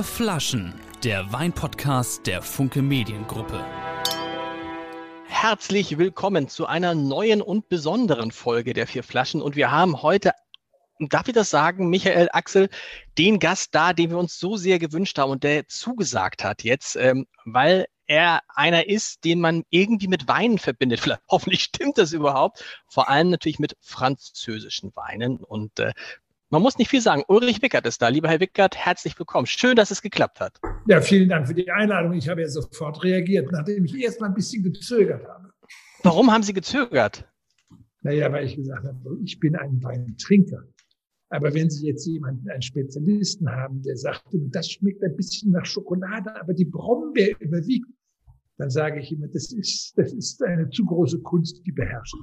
Vier Flaschen, der Weinpodcast der Funke Mediengruppe. Herzlich willkommen zu einer neuen und besonderen Folge der Vier Flaschen. Und wir haben heute, darf ich das sagen, Michael Axel, den Gast da, den wir uns so sehr gewünscht haben und der zugesagt hat jetzt, ähm, weil er einer ist, den man irgendwie mit Weinen verbindet. Vielleicht, hoffentlich stimmt das überhaupt. Vor allem natürlich mit französischen Weinen. Und äh, man muss nicht viel sagen. Ulrich Wickert ist da. Lieber Herr Wickert, herzlich willkommen. Schön, dass es geklappt hat. Ja, vielen Dank für die Einladung. Ich habe ja sofort reagiert, nachdem ich erst mal ein bisschen gezögert habe. Warum haben Sie gezögert? Naja, weil ich gesagt habe, ich bin ein Weintrinker. Aber wenn Sie jetzt jemanden, einen Spezialisten haben, der sagt, das schmeckt ein bisschen nach Schokolade, aber die Brombeer überwiegt, dann sage ich immer, das ist, das ist eine zu große Kunst, die beherrscht.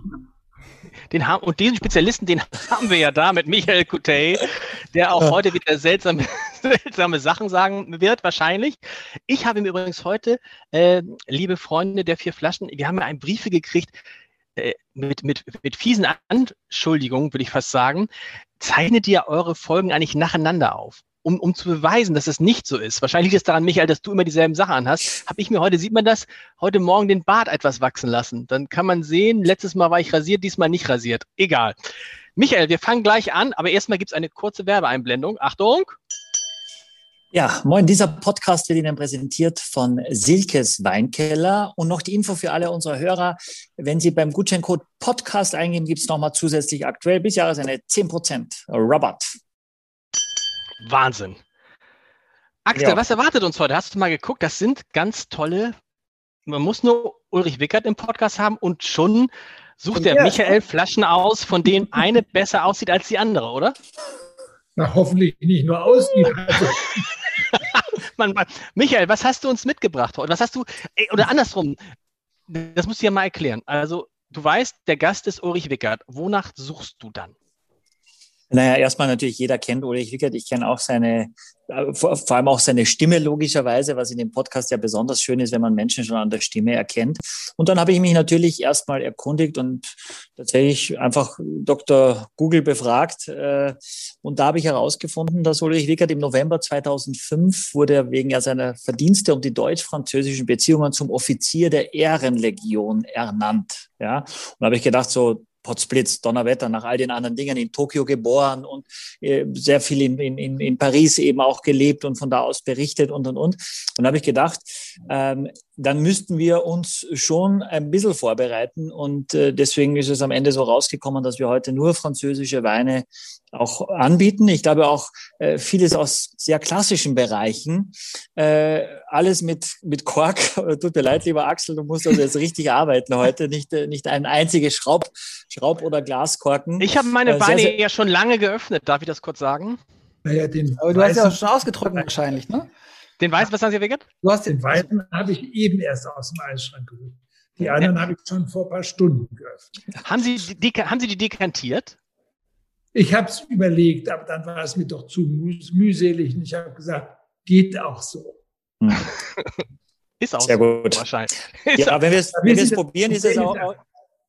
Den haben, und diesen Spezialisten, den haben wir ja da mit Michael Kutey, der auch heute wieder seltsame, seltsame Sachen sagen wird, wahrscheinlich. Ich habe ihm übrigens heute, äh, liebe Freunde der vier Flaschen, wir haben ja einen Briefe gekriegt, äh, mit, mit, mit fiesen Anschuldigungen, würde ich fast sagen, zeichnet ihr eure Folgen eigentlich nacheinander auf um, um zu beweisen, dass es nicht so ist. Wahrscheinlich liegt es daran, Michael, dass du immer dieselben Sachen anhast. Habe ich mir heute, sieht man das, heute Morgen den Bart etwas wachsen lassen. Dann kann man sehen, letztes Mal war ich rasiert, diesmal nicht rasiert. Egal. Michael, wir fangen gleich an, aber erstmal gibt es eine kurze Werbeeinblendung. Achtung! Ja, moin, dieser Podcast wird Ihnen präsentiert von Silkes Weinkeller und noch die Info für alle unsere Hörer. Wenn Sie beim Gutscheincode Podcast eingeben, gibt es nochmal zusätzlich aktuell bis Jahresende 10% Rabatt. Wahnsinn. Axel, ja. was erwartet uns heute? Hast du mal geguckt? Das sind ganz tolle. Man muss nur Ulrich Wickert im Podcast haben und schon sucht der ja. Michael Flaschen aus, von denen eine besser aussieht als die andere, oder? Na, hoffentlich nicht nur aussieht. man, man, Michael, was hast du uns mitgebracht heute? Was hast du, oder andersrum, das musst du ja mal erklären. Also, du weißt, der Gast ist Ulrich Wickert. Wonach suchst du dann? Naja, erstmal natürlich, jeder kennt Ulrich Wickert. Ich kenne auch seine, äh, vor, vor, allem auch seine Stimme logischerweise, was in dem Podcast ja besonders schön ist, wenn man Menschen schon an der Stimme erkennt. Und dann habe ich mich natürlich erstmal erkundigt und tatsächlich einfach Dr. Google befragt. Äh, und da habe ich herausgefunden, dass Ulrich Wickert im November 2005 wurde er wegen seiner Verdienste um die deutsch-französischen Beziehungen zum Offizier der Ehrenlegion ernannt. Ja, und da habe ich gedacht, so Potzblitz, Donnerwetter, nach all den anderen Dingen in Tokio geboren und äh, sehr viel in, in, in Paris eben auch gelebt und von da aus berichtet und und und. Und da habe ich gedacht, ähm, dann müssten wir uns schon ein bisschen vorbereiten. Und äh, deswegen ist es am Ende so rausgekommen, dass wir heute nur französische Weine auch anbieten. Ich glaube auch äh, vieles aus sehr klassischen Bereichen. Äh, alles mit, mit Kork. Tut mir leid, lieber Axel, du musst also jetzt richtig arbeiten heute. Nicht, äh, nicht ein einziges Schraub, Schraub- oder Glaskorken. Ich habe meine Weine sehr, sehr ja schon lange geöffnet. Darf ich das kurz sagen? Naja, den Aber du hast ja auch schon ausgetrocknet wahrscheinlich, ne? Den Weißen, was haben Sie vegan? Du hast den Weißen habe ich eben erst aus dem Eisschrank geholt. Die anderen habe ich schon vor ein paar Stunden geöffnet. Haben Sie die, haben Sie die dekantiert? Ich habe es überlegt, aber dann war es mir doch zu mühselig und ich habe gesagt, geht auch so. Hm. ist auch Sehr so, gut. wahrscheinlich. Ja, wenn wir es probieren, ist es auch.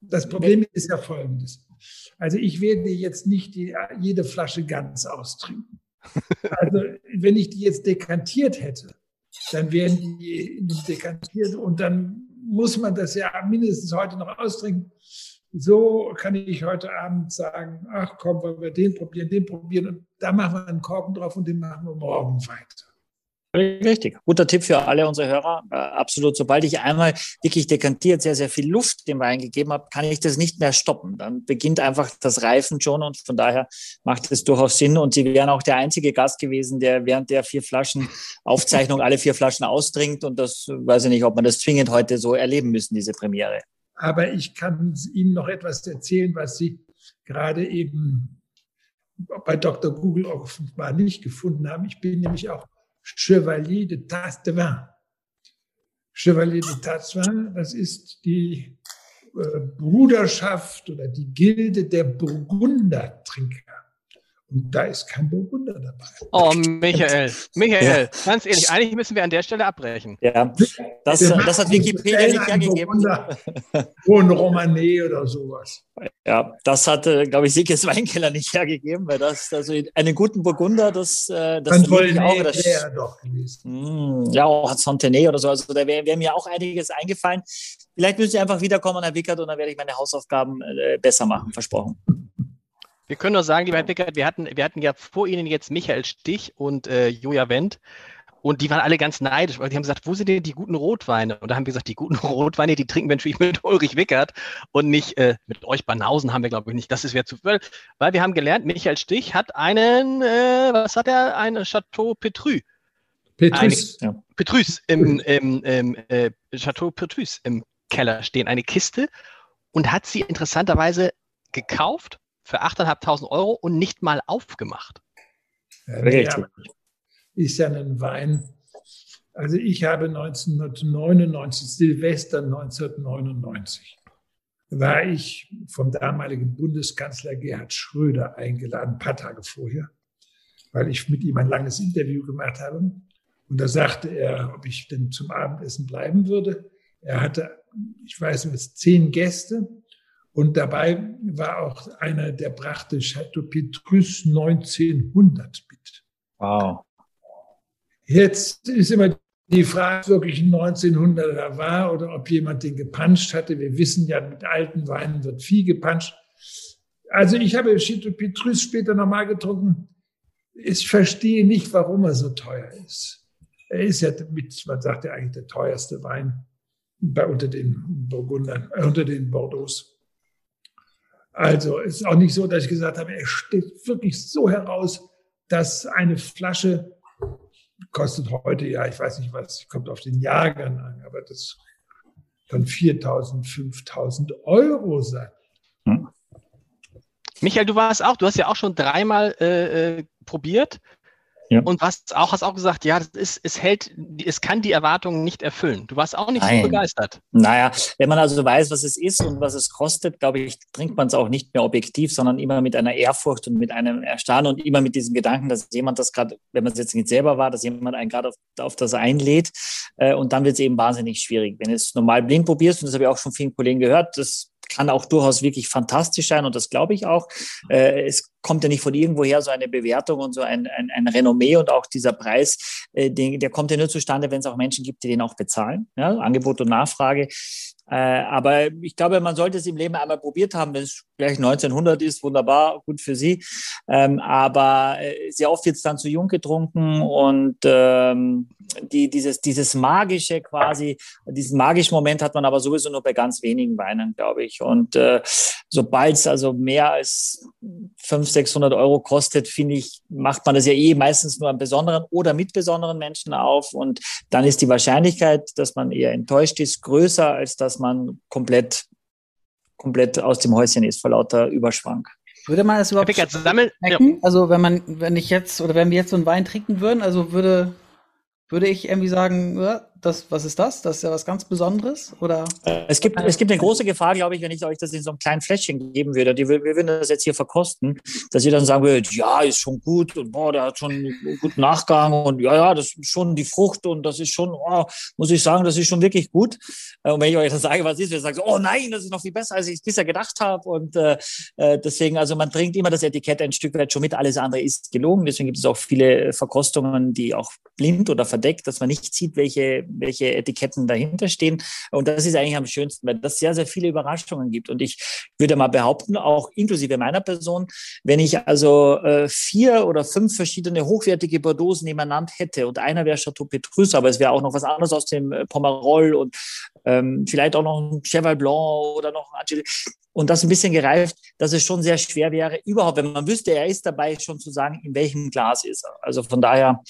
Das Problem ist ja folgendes. Also ich werde jetzt nicht die, jede Flasche ganz austrinken. Also wenn ich die jetzt dekantiert hätte, dann wären die dekantiert und dann muss man das ja mindestens heute noch austrinken. So kann ich heute Abend sagen, ach komm, wollen wir den probieren, den probieren und da machen wir einen Korken drauf und den machen wir morgen weiter. Richtig. Guter Tipp für alle unsere Hörer. Äh, absolut. Sobald ich einmal wirklich dekantiert sehr, sehr viel Luft dem Wein gegeben habe, kann ich das nicht mehr stoppen. Dann beginnt einfach das Reifen schon und von daher macht es durchaus Sinn. Und Sie wären auch der einzige Gast gewesen, der während der vier Flaschen Aufzeichnung alle vier Flaschen austrinkt. Und das weiß ich nicht, ob man das zwingend heute so erleben müssen, diese Premiere. Aber ich kann Ihnen noch etwas erzählen, was Sie gerade eben bei Dr. Google offenbar nicht gefunden haben. Ich bin nämlich auch Chevalier de Tasse de Vin. Chevalier de Tasse de Vin, das ist die äh, Bruderschaft oder die Gilde der Burgundertrinker. Und da ist kein Burgunder dabei. Oh, Michael, Michael, ja. ganz ehrlich, eigentlich müssen wir an der Stelle abbrechen. Ja, das, das hat Wikipedia nicht hergegeben. Und Romané oder sowas. Ja, das hat, glaube ich, Sieges Weinkeller nicht hergegeben, weil das, also einen guten Burgunder, das, äh, das Dann wollte auch. Das, wäre doch gewesen. Hm, ja, auch Santenay oder so, also da wäre wär mir auch einiges eingefallen. Vielleicht müssen Sie einfach wiederkommen, Herr Wickert, und dann werde ich meine Hausaufgaben äh, besser machen, versprochen. Wir können nur sagen, lieber Herr Wickert, wir hatten, wir hatten ja vor Ihnen jetzt Michael Stich und äh, Joja Wendt. Und die waren alle ganz neidisch, weil die haben gesagt, wo sind denn die guten Rotweine? Und da haben wir gesagt, die guten Rotweine, die trinken wir natürlich mit Ulrich Wickert und nicht äh, mit euch Banausen haben wir, glaube ich, nicht. Das ist wer zu weil, weil wir haben gelernt, Michael Stich hat einen, äh, was hat er? Ein Chateau Petrus. Petrus. Eine, ja. Petrus im, im, im äh, Chateau Petrus im Keller stehen, eine Kiste und hat sie interessanterweise gekauft für 8.500 Euro und nicht mal aufgemacht. Ja, ja, ist ja ein Wein. Also ich habe 1999, Silvester 1999, war ich vom damaligen Bundeskanzler Gerhard Schröder eingeladen, ein paar Tage vorher, weil ich mit ihm ein langes Interview gemacht habe. Und da sagte er, ob ich denn zum Abendessen bleiben würde. Er hatte, ich weiß nicht, zehn Gäste und dabei war auch einer, der brachte Chateau Petrus 1900 mit. Wow. Jetzt ist immer die Frage, ob wirklich ein 1900er war oder ob jemand den gepanscht hatte. Wir wissen ja, mit alten Weinen wird viel gepanscht. Also ich habe Chateau Petrus später nochmal getrunken. Ich verstehe nicht, warum er so teuer ist. Er ist ja mit, man sagt ja eigentlich der teuerste Wein bei unter den Burgundern, äh, unter den Bordeaux. Also es ist auch nicht so, dass ich gesagt habe, er steht wirklich so heraus, dass eine Flasche kostet heute, ja, ich weiß nicht was, kommt auf den Jahrgang an, aber das kann 4.000, 5.000 Euro sein. Hm. Michael, du warst auch, du hast ja auch schon dreimal äh, äh probiert. Ja. Und was auch, hast auch gesagt, ja, das ist, es hält, es kann die Erwartungen nicht erfüllen. Du warst auch nicht Nein. so begeistert. Naja, wenn man also weiß, was es ist und was es kostet, glaube ich, trinkt man es auch nicht mehr objektiv, sondern immer mit einer Ehrfurcht und mit einem Erstaunen und immer mit diesem Gedanken, dass jemand das gerade, wenn man es jetzt nicht selber war, dass jemand einen gerade auf, auf das einlädt. Äh, und dann wird es eben wahnsinnig schwierig. Wenn du es normal blind probierst, und das habe ich auch von vielen Kollegen gehört, das kann auch durchaus wirklich fantastisch sein und das glaube ich auch. Äh, es kommt ja nicht von irgendwoher so eine Bewertung und so ein, ein, ein Renommee und auch dieser Preis, äh, den, der kommt ja nur zustande, wenn es auch Menschen gibt, die den auch bezahlen. Ja? Angebot und Nachfrage. Äh, aber ich glaube, man sollte es im Leben einmal probiert haben. Wenn es gleich 1900 ist, wunderbar, gut für Sie. Ähm, aber äh, sehr oft es dann zu jung getrunken und ähm, die, dieses, dieses magische quasi, diesen magischen Moment hat man aber sowieso nur bei ganz wenigen Weinen, glaube ich. Und äh, sobald es also mehr als 500, 600 Euro kostet, finde ich, macht man das ja eh meistens nur an besonderen oder mit besonderen Menschen auf. Und dann ist die Wahrscheinlichkeit, dass man eher enttäuscht ist, größer, als dass man komplett, komplett aus dem Häuschen ist vor lauter Überschwank. Würde man das überhaupt sammeln? Ja. Also wenn man, wenn ich jetzt oder wenn wir jetzt so einen Wein trinken würden, also würde würde ich irgendwie sagen, ja, das, was ist das? Das ist ja was ganz Besonderes? Oder? Es gibt, es gibt eine große Gefahr, glaube ich, wenn ich euch das in so einem kleinen Fläschchen geben würde. Die, wir würden das jetzt hier verkosten, dass ihr dann sagen würdet, ja, ist schon gut und boah, der hat schon einen guten Nachgang und ja, ja, das ist schon die Frucht und das ist schon, oh, muss ich sagen, das ist schon wirklich gut. Äh, und wenn ich euch das sage, was ist, wir sagen, oh nein, das ist noch viel besser, als ich es bisher gedacht habe. Und äh, äh, deswegen, also man trinkt immer das Etikett ein Stück weit schon mit, alles andere ist gelogen. Deswegen gibt es auch viele Verkostungen, die auch blind oder verdeckt, dass man nicht sieht, welche welche Etiketten dahinter stehen. Und das ist eigentlich am schönsten, weil das sehr, sehr viele Überraschungen gibt. Und ich würde mal behaupten, auch inklusive meiner Person, wenn ich also äh, vier oder fünf verschiedene hochwertige Bordeaux nebeneinander hätte und einer wäre Chateau Petrus, aber es wäre auch noch was anderes aus dem äh, Pomerol und ähm, vielleicht auch noch ein Cheval Blanc oder noch ein Angel und das ein bisschen gereift, dass es schon sehr schwer wäre, überhaupt, wenn man wüsste, er ist dabei, schon zu sagen, in welchem Glas ist er. Also von daher,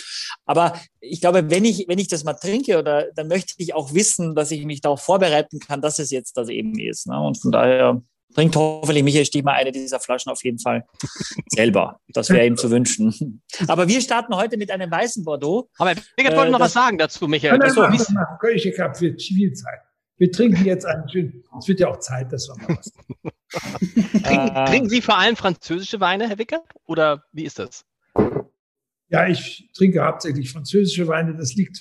aber ich glaube, wenn ich, wenn ich das mal trinke, oder dann möchte ich auch wissen, dass ich mich darauf vorbereiten kann, dass es jetzt das eben ist. Ne? Und von daher trinkt hoffentlich Michael Stich mal eine dieser Flaschen auf jeden Fall selber. Das wäre ihm zu wünschen. Aber wir starten heute mit einem weißen Bordeaux. Aber Birgit wollte äh, noch was sagen dazu, Michael. Nein, nein, nein, nein, ich habe viel Zeit. Wir trinken jetzt einen schönen, es wird ja auch Zeit, dass wir mal was trinken, trinken Sie vor allem französische Weine, Herr Wickert? Oder wie ist das? Ja, ich trinke hauptsächlich französische Weine. Das liegt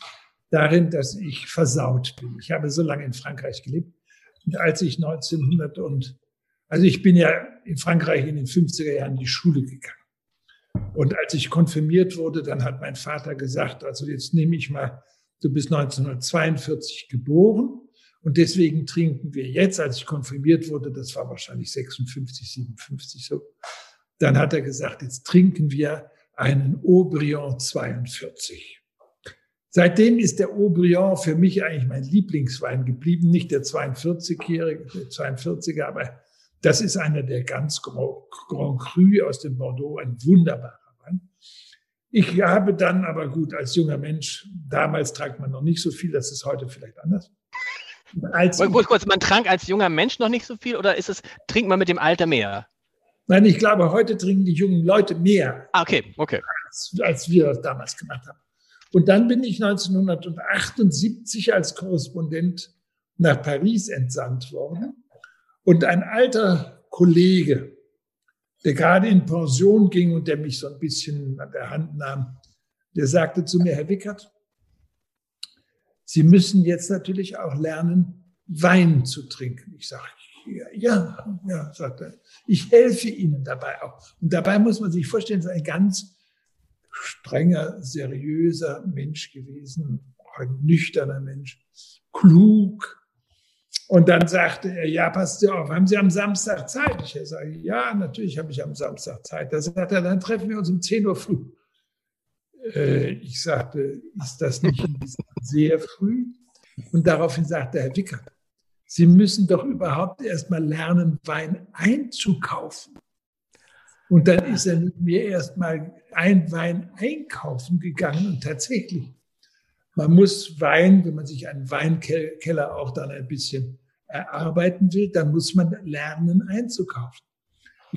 darin, dass ich versaut bin. Ich habe so lange in Frankreich gelebt. Und als ich 1900 und, also ich bin ja in Frankreich in den 50er Jahren in die Schule gegangen. Und als ich konfirmiert wurde, dann hat mein Vater gesagt, also jetzt nehme ich mal, du bist 1942 geboren und deswegen trinken wir jetzt, als ich konfirmiert wurde, das war wahrscheinlich 56, 57 so, dann hat er gesagt, jetzt trinken wir einen Aubryon 42. Seitdem ist der Aubryon für mich eigentlich mein Lieblingswein geblieben, nicht der 42-jährige, der 42er, aber das ist einer der ganz Grand Cru aus dem Bordeaux, ein wunderbarer Wein. Ich habe dann aber gut als junger Mensch, damals trank man noch nicht so viel, das ist heute vielleicht anders. Als kurz, kurz, man trank als junger Mensch noch nicht so viel oder ist es, trinkt man mit dem Alter mehr? Nein, ich glaube, heute trinken die jungen Leute mehr. Ah, okay, okay. Als, als wir das damals gemacht haben. Und dann bin ich 1978 als Korrespondent nach Paris entsandt worden. Und ein alter Kollege, der gerade in Pension ging und der mich so ein bisschen an der Hand nahm, der sagte zu mir, Herr Wickert, Sie müssen jetzt natürlich auch lernen, Wein zu trinken. Ich sage, ja, ja, sagt er. Ich helfe Ihnen dabei auch. Und dabei muss man sich vorstellen, es ist ein ganz strenger, seriöser Mensch gewesen, ein nüchterner Mensch, klug. Und dann sagte er, ja, passt Sie auf, haben Sie am Samstag Zeit? Ich sage, ja, natürlich habe ich am Samstag Zeit. Da sagt er, dann treffen wir uns um 10 Uhr früh. Äh, ich sagte, ist das nicht sehr früh? Und daraufhin sagte Herr Wicker, Sie müssen doch überhaupt erst mal lernen, Wein einzukaufen. Und dann ist er mit mir erst mal ein Wein einkaufen gegangen und tatsächlich, man muss Wein, wenn man sich einen Weinkeller auch dann ein bisschen erarbeiten will, dann muss man lernen einzukaufen.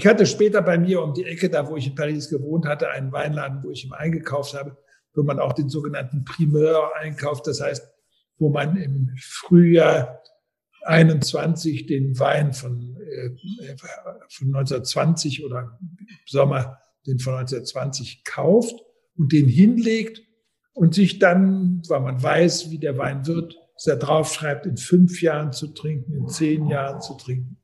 Ich hatte später bei mir um die Ecke, da wo ich in Paris gewohnt hatte, einen Weinladen, wo ich immer eingekauft habe, wo man auch den sogenannten Primeur einkauft. Das heißt, wo man im Frühjahr 21 den Wein von, äh, von 1920 oder im Sommer den von 1920 kauft und den hinlegt und sich dann, weil man weiß, wie der Wein wird, er draufschreibt, in fünf Jahren zu trinken, in zehn Jahren zu trinken.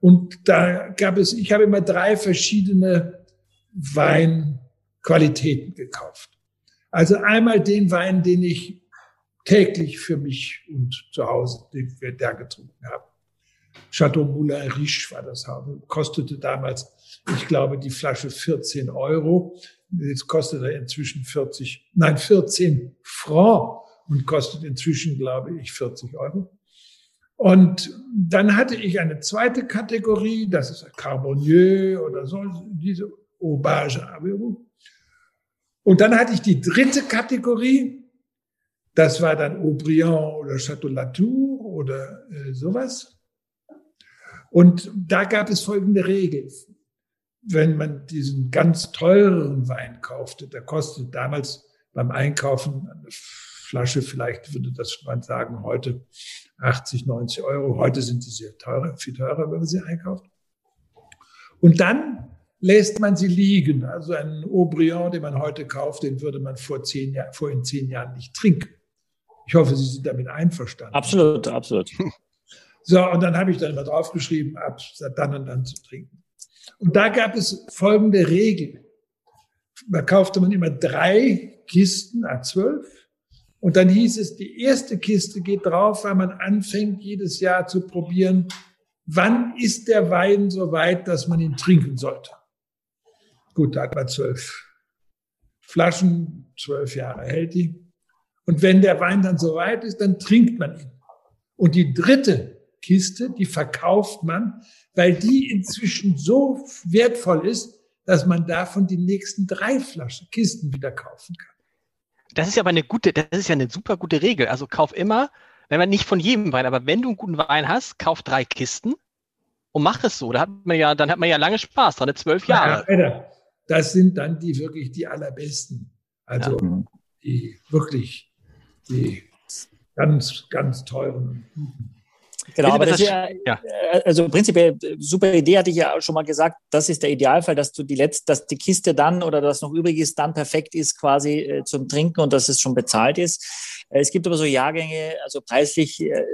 Und da gab es, ich habe immer drei verschiedene Weinqualitäten gekauft. Also einmal den Wein, den ich täglich für mich und zu Hause, den wir da getrunken haben. Chateau Moulin Riche war das, kostete damals, ich glaube, die Flasche 14 Euro. Jetzt kostet er inzwischen 40, nein, 14 Franc und kostet inzwischen, glaube ich, 40 Euro. Und dann hatte ich eine zweite Kategorie, das ist Carbonieux oder so, diese Aubage Aveiro. Und dann hatte ich die dritte Kategorie, das war dann Aubryon oder Château Latour oder äh, sowas. Und da gab es folgende Regel. Wenn man diesen ganz teuren Wein kaufte, der kostet damals beim Einkaufen eine Flasche, vielleicht würde das man sagen, heute 80, 90 Euro. Heute sind sie sehr teuer, viel teurer, wenn man sie einkauft. Und dann lässt man sie liegen. Also einen Aubryon, den man heute kauft, den würde man vor, zehn Jahr, vor in zehn Jahren nicht trinken. Ich hoffe, Sie sind damit einverstanden. Absolut, absolut. So, und dann habe ich dann immer draufgeschrieben, ab dann und dann zu trinken. Und da gab es folgende Regel. Da kaufte man immer drei Kisten A12 und dann hieß es, die erste Kiste geht drauf, weil man anfängt, jedes Jahr zu probieren, wann ist der Wein so weit, dass man ihn trinken sollte. Gut, da hat man zwölf Flaschen, zwölf Jahre hält die. Und wenn der Wein dann so weit ist, dann trinkt man ihn. Und die dritte Kiste, die verkauft man, weil die inzwischen so wertvoll ist, dass man davon die nächsten drei Flaschen, Kisten wieder kaufen kann. Das ist ja aber eine gute, das ist ja eine super gute Regel. Also kauf immer, wenn man nicht von jedem Wein, aber wenn du einen guten Wein hast, kauf drei Kisten und mach es so. Da hat man ja, dann hat man ja lange Spaß dran, zwölf Jahre. Ja, das sind dann die wirklich die allerbesten. Also ja. die wirklich die ganz, ganz teuren. Genau, aber das ist ja, äh, also prinzipiell äh, super Idee, hatte ich ja schon mal gesagt. Das ist der Idealfall, dass du die letzte, dass die Kiste dann oder das noch übrig ist, dann perfekt ist quasi äh, zum Trinken und dass es schon bezahlt ist. Es gibt aber so Jahrgänge, also preislich, äh,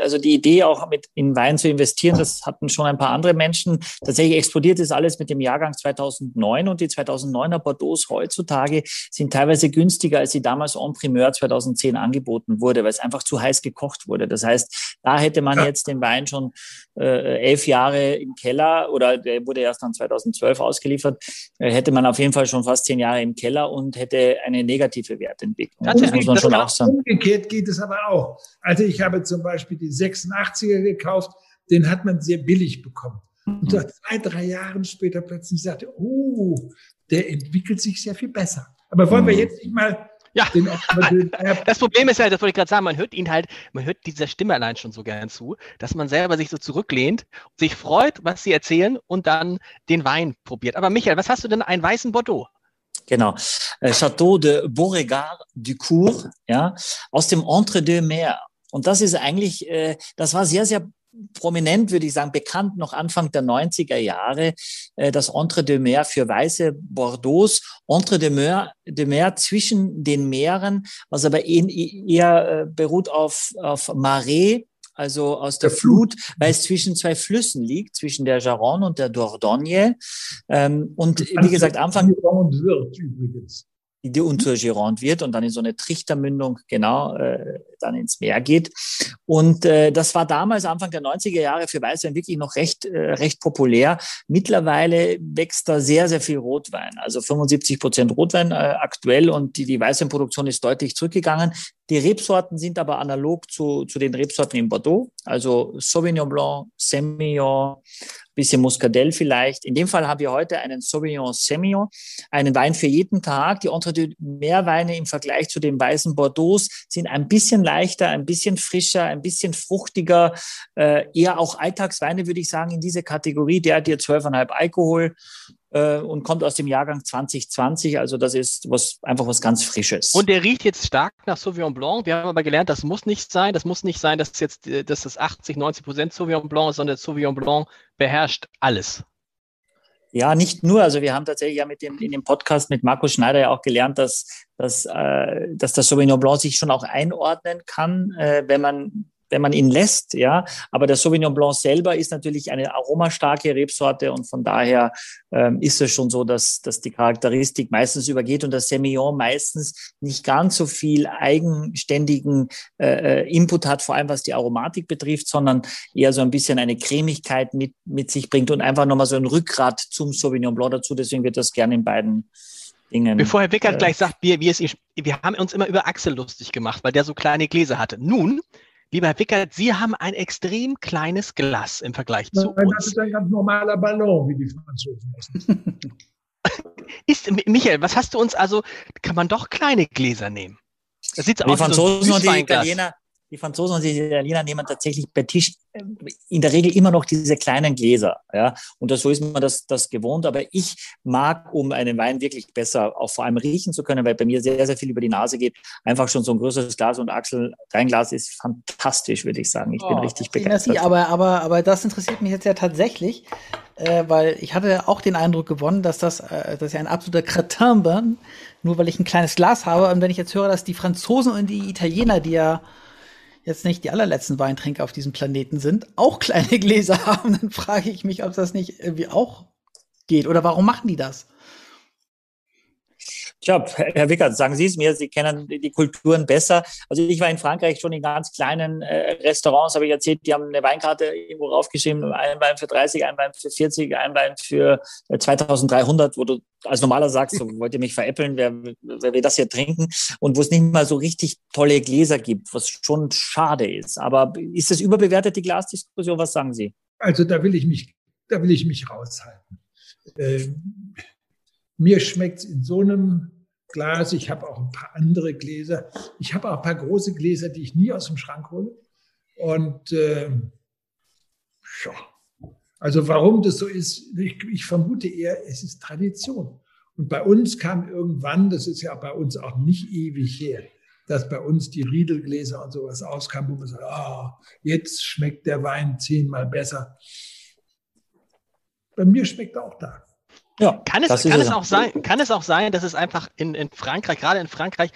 also die Idee auch mit in Wein zu investieren, das hatten schon ein paar andere Menschen. Tatsächlich explodiert ist alles mit dem Jahrgang 2009 und die 2009er Bordeaux heutzutage sind teilweise günstiger, als sie damals en primeur 2010 angeboten wurde, weil es einfach zu heiß gekocht wurde. Das heißt, da hätte man jetzt den Wein schon äh, elf Jahre im Keller oder der wurde erst dann 2012 ausgeliefert, äh, hätte man auf jeden Fall schon fast zehn Jahre im Keller und hätte eine negative Wertentwicklung. Das, das muss man schon auch sagen. Umgekehrt geht es aber auch. Also ich habe zum Beispiel die 86er gekauft, den hat man sehr billig bekommen. Und so zwei, drei Jahren später plötzlich sagte, oh, der entwickelt sich sehr viel besser. Aber wollen wir mhm. jetzt nicht mal ja, das Problem ist ja, das wollte ich gerade sagen, man hört ihn halt, man hört dieser Stimme allein schon so gern zu, dass man selber sich so zurücklehnt, sich freut, was sie erzählen und dann den Wein probiert. Aber Michael, was hast du denn? Einen weißen Bordeaux? Genau. Äh, Château de Beauregard du Cour, ja, aus dem Entre-deux-Mer. Und das ist eigentlich, äh, das war sehr, sehr prominent, würde ich sagen, bekannt noch Anfang der 90er Jahre, äh, das Entre-deux-Mer für weiße Bordeaux. Entre-deux-Mer de Mer zwischen den Meeren, was aber eher äh, beruht auf, auf Marais, also aus der, der Flut, Flut, weil es zwischen zwei Flüssen liegt, zwischen der Garonne und der Dordogne. Ähm, und wie gesagt, Anfang. Wird übrigens die unter Gironde wird und dann in so eine Trichtermündung genau äh, dann ins Meer geht. Und äh, das war damals Anfang der 90er Jahre für Weißwein wirklich noch recht äh, recht populär. Mittlerweile wächst da sehr sehr viel Rotwein, also 75 Prozent Rotwein äh, aktuell und die, die Weißweinproduktion ist deutlich zurückgegangen. Die Rebsorten sind aber analog zu, zu den Rebsorten in Bordeaux, also Sauvignon Blanc, Semillon, bisschen Muscadell vielleicht. In dem Fall haben wir heute einen Sauvignon Semillon, einen Wein für jeden Tag. Die Entre-deux-Meerweine im Vergleich zu den weißen Bordeaux sind ein bisschen leichter, ein bisschen frischer, ein bisschen fruchtiger, äh, eher auch Alltagsweine, würde ich sagen, in diese Kategorie. Der hat hier 12,5 Alkohol äh, und kommt aus dem Jahrgang 2020. Also das ist was, einfach was ganz Frisches. Und der riecht jetzt stark nach Sauvignon Blanc. Wir haben aber gelernt, das muss nicht sein. Das muss nicht sein, dass jetzt äh, dass das 80, 90 Prozent Sauvignon Blanc ist, sondern Sauvignon Blanc beherrscht alles. Ja, nicht nur. Also wir haben tatsächlich ja mit dem, in dem Podcast mit Markus Schneider ja auch gelernt, dass, dass, äh, dass das Sauvignon Blanc sich schon auch einordnen kann, äh, wenn man wenn man ihn lässt, ja. Aber der Sauvignon Blanc selber ist natürlich eine aromastarke Rebsorte und von daher ähm, ist es schon so, dass, dass die Charakteristik meistens übergeht und das Semillon meistens nicht ganz so viel eigenständigen äh, äh, Input hat, vor allem was die Aromatik betrifft, sondern eher so ein bisschen eine Cremigkeit mit, mit sich bringt und einfach nochmal so ein Rückgrat zum Sauvignon Blanc dazu. Deswegen wird das gerne in beiden Dingen. Bevor Herr Wickert äh, gleich sagt, wie, wie es, wir haben uns immer über Axel lustig gemacht, weil der so kleine Gläser hatte. Nun Lieber Herr Wickert, Sie haben ein extrem kleines Glas im Vergleich Nein, zu uns. Das ist ein ganz normaler Ballon, wie die Franzosen wissen. ist, Michael, was hast du uns also, kann man doch kleine Gläser nehmen? Das sieht aus wie Franzosen so und die Italiener, die Franzosen und die Italiener nehmen tatsächlich bei Tisch äh, in der Regel immer noch diese kleinen Gläser. Ja? Und das, so ist man das, das gewohnt. Aber ich mag, um einen Wein wirklich besser auch vor allem riechen zu können, weil bei mir sehr, sehr viel über die Nase geht, einfach schon so ein größeres Glas. Und Axel, dein Glas ist fantastisch, würde ich sagen. Ich bin oh, richtig begeistert. Merci, aber, aber, aber das interessiert mich jetzt ja tatsächlich, äh, weil ich hatte auch den Eindruck gewonnen, dass das, äh, dass ja ein absoluter Cretin bin, nur weil ich ein kleines Glas habe. Und wenn ich jetzt höre, dass die Franzosen und die Italiener, die ja jetzt nicht die allerletzten Weintrinker auf diesem Planeten sind, auch kleine Gläser haben, dann frage ich mich, ob das nicht irgendwie auch geht. Oder warum machen die das? Tja, Herr Wickert, sagen Sie es mir, Sie kennen die Kulturen besser. Also ich war in Frankreich schon in ganz kleinen äh, Restaurants, habe ich erzählt, die haben eine Weinkarte irgendwo raufgeschrieben, ein Wein für 30, ein Wein für 40, ein Wein für 2300, äh, wo du als normaler sagst, so, wollt ihr mich veräppeln, wer, wer will das hier trinken? Und wo es nicht mal so richtig tolle Gläser gibt, was schon schade ist. Aber ist das überbewertet, die Glasdiskussion? Was sagen Sie? Also da will ich mich, da will ich mich raushalten. Ähm, mir schmeckt es in so einem Glas, ich habe auch ein paar andere Gläser. Ich habe auch ein paar große Gläser, die ich nie aus dem Schrank hole. Und äh, ja. also warum das so ist, ich, ich vermute eher, es ist Tradition. Und bei uns kam irgendwann, das ist ja bei uns auch nicht ewig her, dass bei uns die Riedelgläser und sowas auskamen, wo man sagt, ah, jetzt schmeckt der Wein zehnmal besser. Bei mir schmeckt er auch da. Ja, kann es, kann es, auch sein, kann es auch sein, dass es einfach in, in Frankreich, gerade in Frankreich,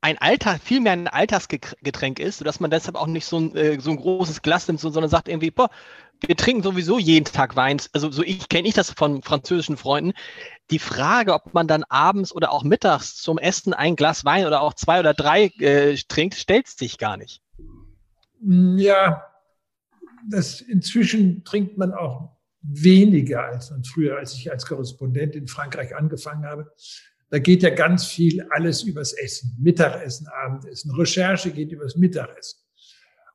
ein Alter, viel mehr ein Altersgetränk ist, sodass man deshalb auch nicht so ein, äh, so ein großes Glas nimmt, sondern sagt irgendwie, boah, wir trinken sowieso jeden Tag Wein. Also so ich kenne ich das von französischen Freunden. Die Frage, ob man dann abends oder auch mittags zum Essen ein Glas Wein oder auch zwei oder drei äh, trinkt, stellt sich gar nicht. Ja, das inzwischen trinkt man auch weniger als früher, als ich als Korrespondent in Frankreich angefangen habe. Da geht ja ganz viel alles übers Essen. Mittagessen, Abendessen. Recherche geht übers Mittagessen.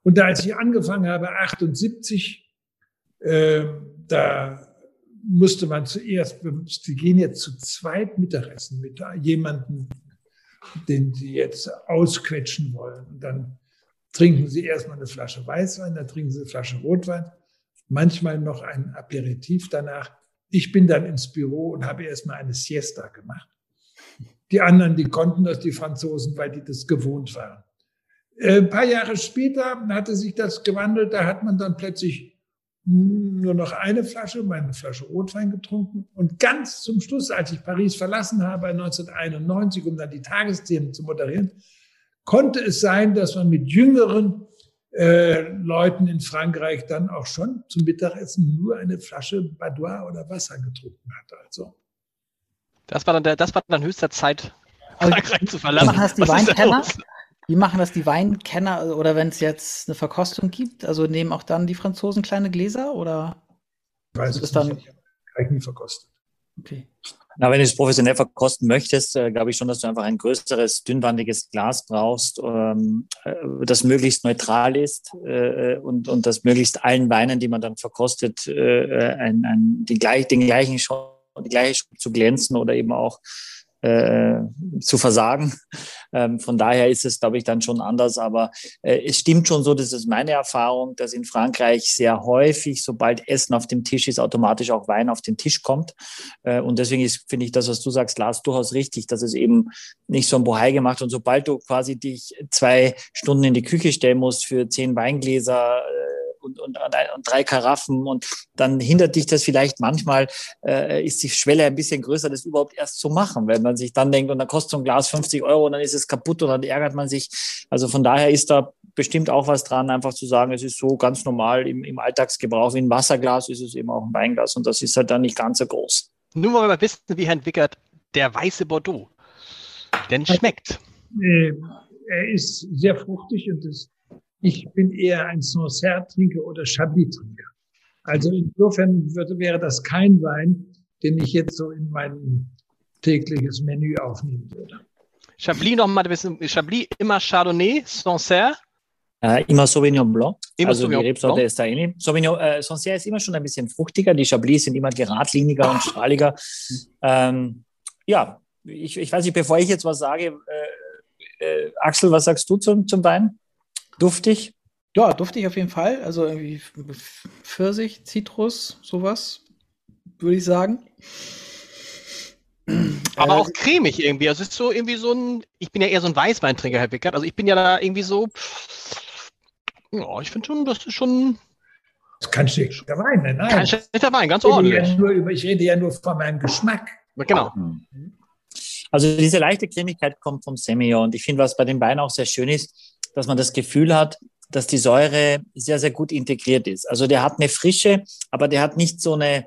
Und da, als ich angefangen habe, 78, äh, da musste man zuerst, sie gehen jetzt zu zweit Mittagessen mit jemandem, den sie jetzt ausquetschen wollen. Und dann trinken sie erstmal eine Flasche Weißwein, dann trinken sie eine Flasche Rotwein, manchmal noch ein Aperitif danach. Ich bin dann ins Büro und habe erstmal eine Siesta gemacht. Die anderen, die konnten das, die Franzosen, weil die das gewohnt waren. Äh, ein paar Jahre später hatte sich das gewandelt, da hat man dann plötzlich nur noch eine Flasche, meine Flasche Rotwein getrunken. Und ganz zum Schluss, als ich Paris verlassen habe, 1991, um dann die Tagesthemen zu moderieren, konnte es sein, dass man mit jüngeren äh, Leuten in Frankreich dann auch schon zum Mittagessen nur eine Flasche Badois oder Wasser getrunken hat. Also das war dann, der, das war dann höchster Zeit, Frankreich zu verlassen. Machen das die Weinkenner? Wie machen das die Weinkenner oder wenn es jetzt eine Verkostung gibt? Also nehmen auch dann die Franzosen kleine Gläser oder? Ich weiß es dann? nicht. Habe ich nie verkostet. Okay. Na, wenn du es professionell verkosten möchtest, äh, glaube ich schon, dass du einfach ein größeres, dünnwandiges Glas brauchst, ähm, äh, das möglichst neutral ist äh, und, und das möglichst allen Weinen, die man dann verkostet, äh, ein, ein, die gleich, den gleichen schon gleich zu glänzen oder eben auch äh, zu versagen. Ähm, von daher ist es, glaube ich, dann schon anders. Aber äh, es stimmt schon so, das ist meine Erfahrung, dass in Frankreich sehr häufig, sobald Essen auf dem Tisch ist, automatisch auch Wein auf den Tisch kommt. Äh, und deswegen finde ich das, was du sagst, Lars, durchaus richtig, dass es eben nicht so ein Bohai gemacht. Und sobald du quasi dich zwei Stunden in die Küche stellen musst für zehn Weingläser, äh, und, und, und drei Karaffen und dann hindert dich das vielleicht manchmal, äh, ist die Schwelle ein bisschen größer, das überhaupt erst zu machen, wenn man sich dann denkt, und dann kostet so ein Glas 50 Euro und dann ist es kaputt und dann ärgert man sich. Also von daher ist da bestimmt auch was dran, einfach zu sagen, es ist so ganz normal im, im Alltagsgebrauch. Wie ein Wasserglas ist es eben auch ein Weinglas und das ist halt dann nicht ganz so groß. Nun wollen wir mal wissen, wie Herrn Wickert der weiße Bordeaux denn schmeckt. Äh, er ist sehr fruchtig und das ich bin eher ein Sancerre-Trinker oder Chablis-Trinker. Also insofern würde, wäre das kein Wein, den ich jetzt so in mein tägliches Menü aufnehmen würde. Chablis nochmal ein bisschen, Chablis immer Chardonnay, Sancerre? Äh, immer Sauvignon Blanc. Immer also Sauvignon die Rebsorte ist da ähnlich. Sauvignon, äh, Sancerre ist immer schon ein bisschen fruchtiger. Die Chablis sind immer geradliniger und strahliger. Ähm, ja, ich, ich weiß nicht, bevor ich jetzt was sage, äh, äh, Axel, was sagst du zum, zum Wein? Duftig? Ja, duftig auf jeden Fall. Also irgendwie Pfirsich, Zitrus, sowas, würde ich sagen. Aber äh, auch cremig irgendwie. Also es ist so irgendwie so ein, ich bin ja eher so ein Weißweintrinker, Herr Wickert. Also ich bin ja da irgendwie so, ja, ich finde schon, das ist schon. Das ist kein schlechter Wein, nein. Kein schlechter Wein, ganz ordentlich. Ja nur, ich rede ja nur von meinem Geschmack. Genau. Also diese leichte Cremigkeit kommt vom Semillon. Und ich finde, was bei den Weinen auch sehr schön ist, dass man das Gefühl hat, dass die Säure sehr, sehr gut integriert ist. Also der hat eine Frische, aber der hat nicht so eine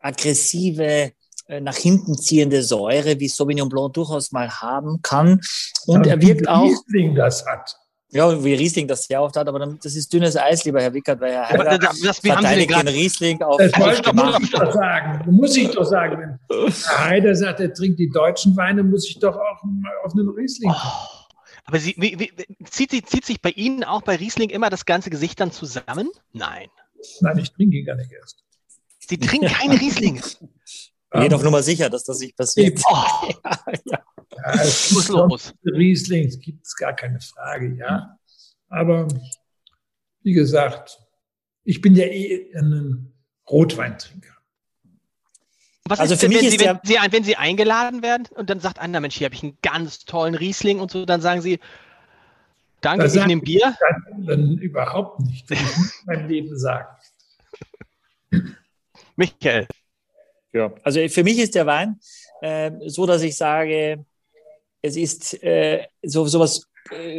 aggressive, äh, nach hinten ziehende Säure, wie Sauvignon Blanc durchaus mal haben kann. Und ja, er wirkt auch. Riesling das hat. Ja, wie Riesling das sehr oft hat, aber das ist dünnes Eis, lieber Herr Wickert, weil Herr Heider das, das, verteidigt den Riesling auf Das wollte, muss ich doch sagen. Muss ich doch sagen. Wenn Herr Heider sagt, er trinkt die deutschen Weine, muss ich doch auch auf einen Riesling. Oh. Aber sie, wie, wie, zieht, sie, zieht sich bei Ihnen auch bei Riesling immer das ganze Gesicht dann zusammen? Nein. Nein, ich trinke gar nicht erst. Sie trinken keine Rieslinge. Geh doch nur mal sicher, dass das nicht passiert. Oh. ja, ja. ja, es muss los. Riesling gibt es gar keine Frage, ja. Aber wie gesagt, ich bin ja eh ein Rotweintrinker. Was also ist für mich wenn, ist Sie, wenn, Sie, wenn Sie eingeladen werden und dann sagt einer, Mensch, hier habe ich einen ganz tollen Riesling und so, dann sagen Sie, danke, das ich nehme Bier? Dann, dann überhaupt nicht, würde ich in meinem Leben sagen. Michael. Ja, also für mich ist der Wein äh, so, dass ich sage, es ist äh, so sowas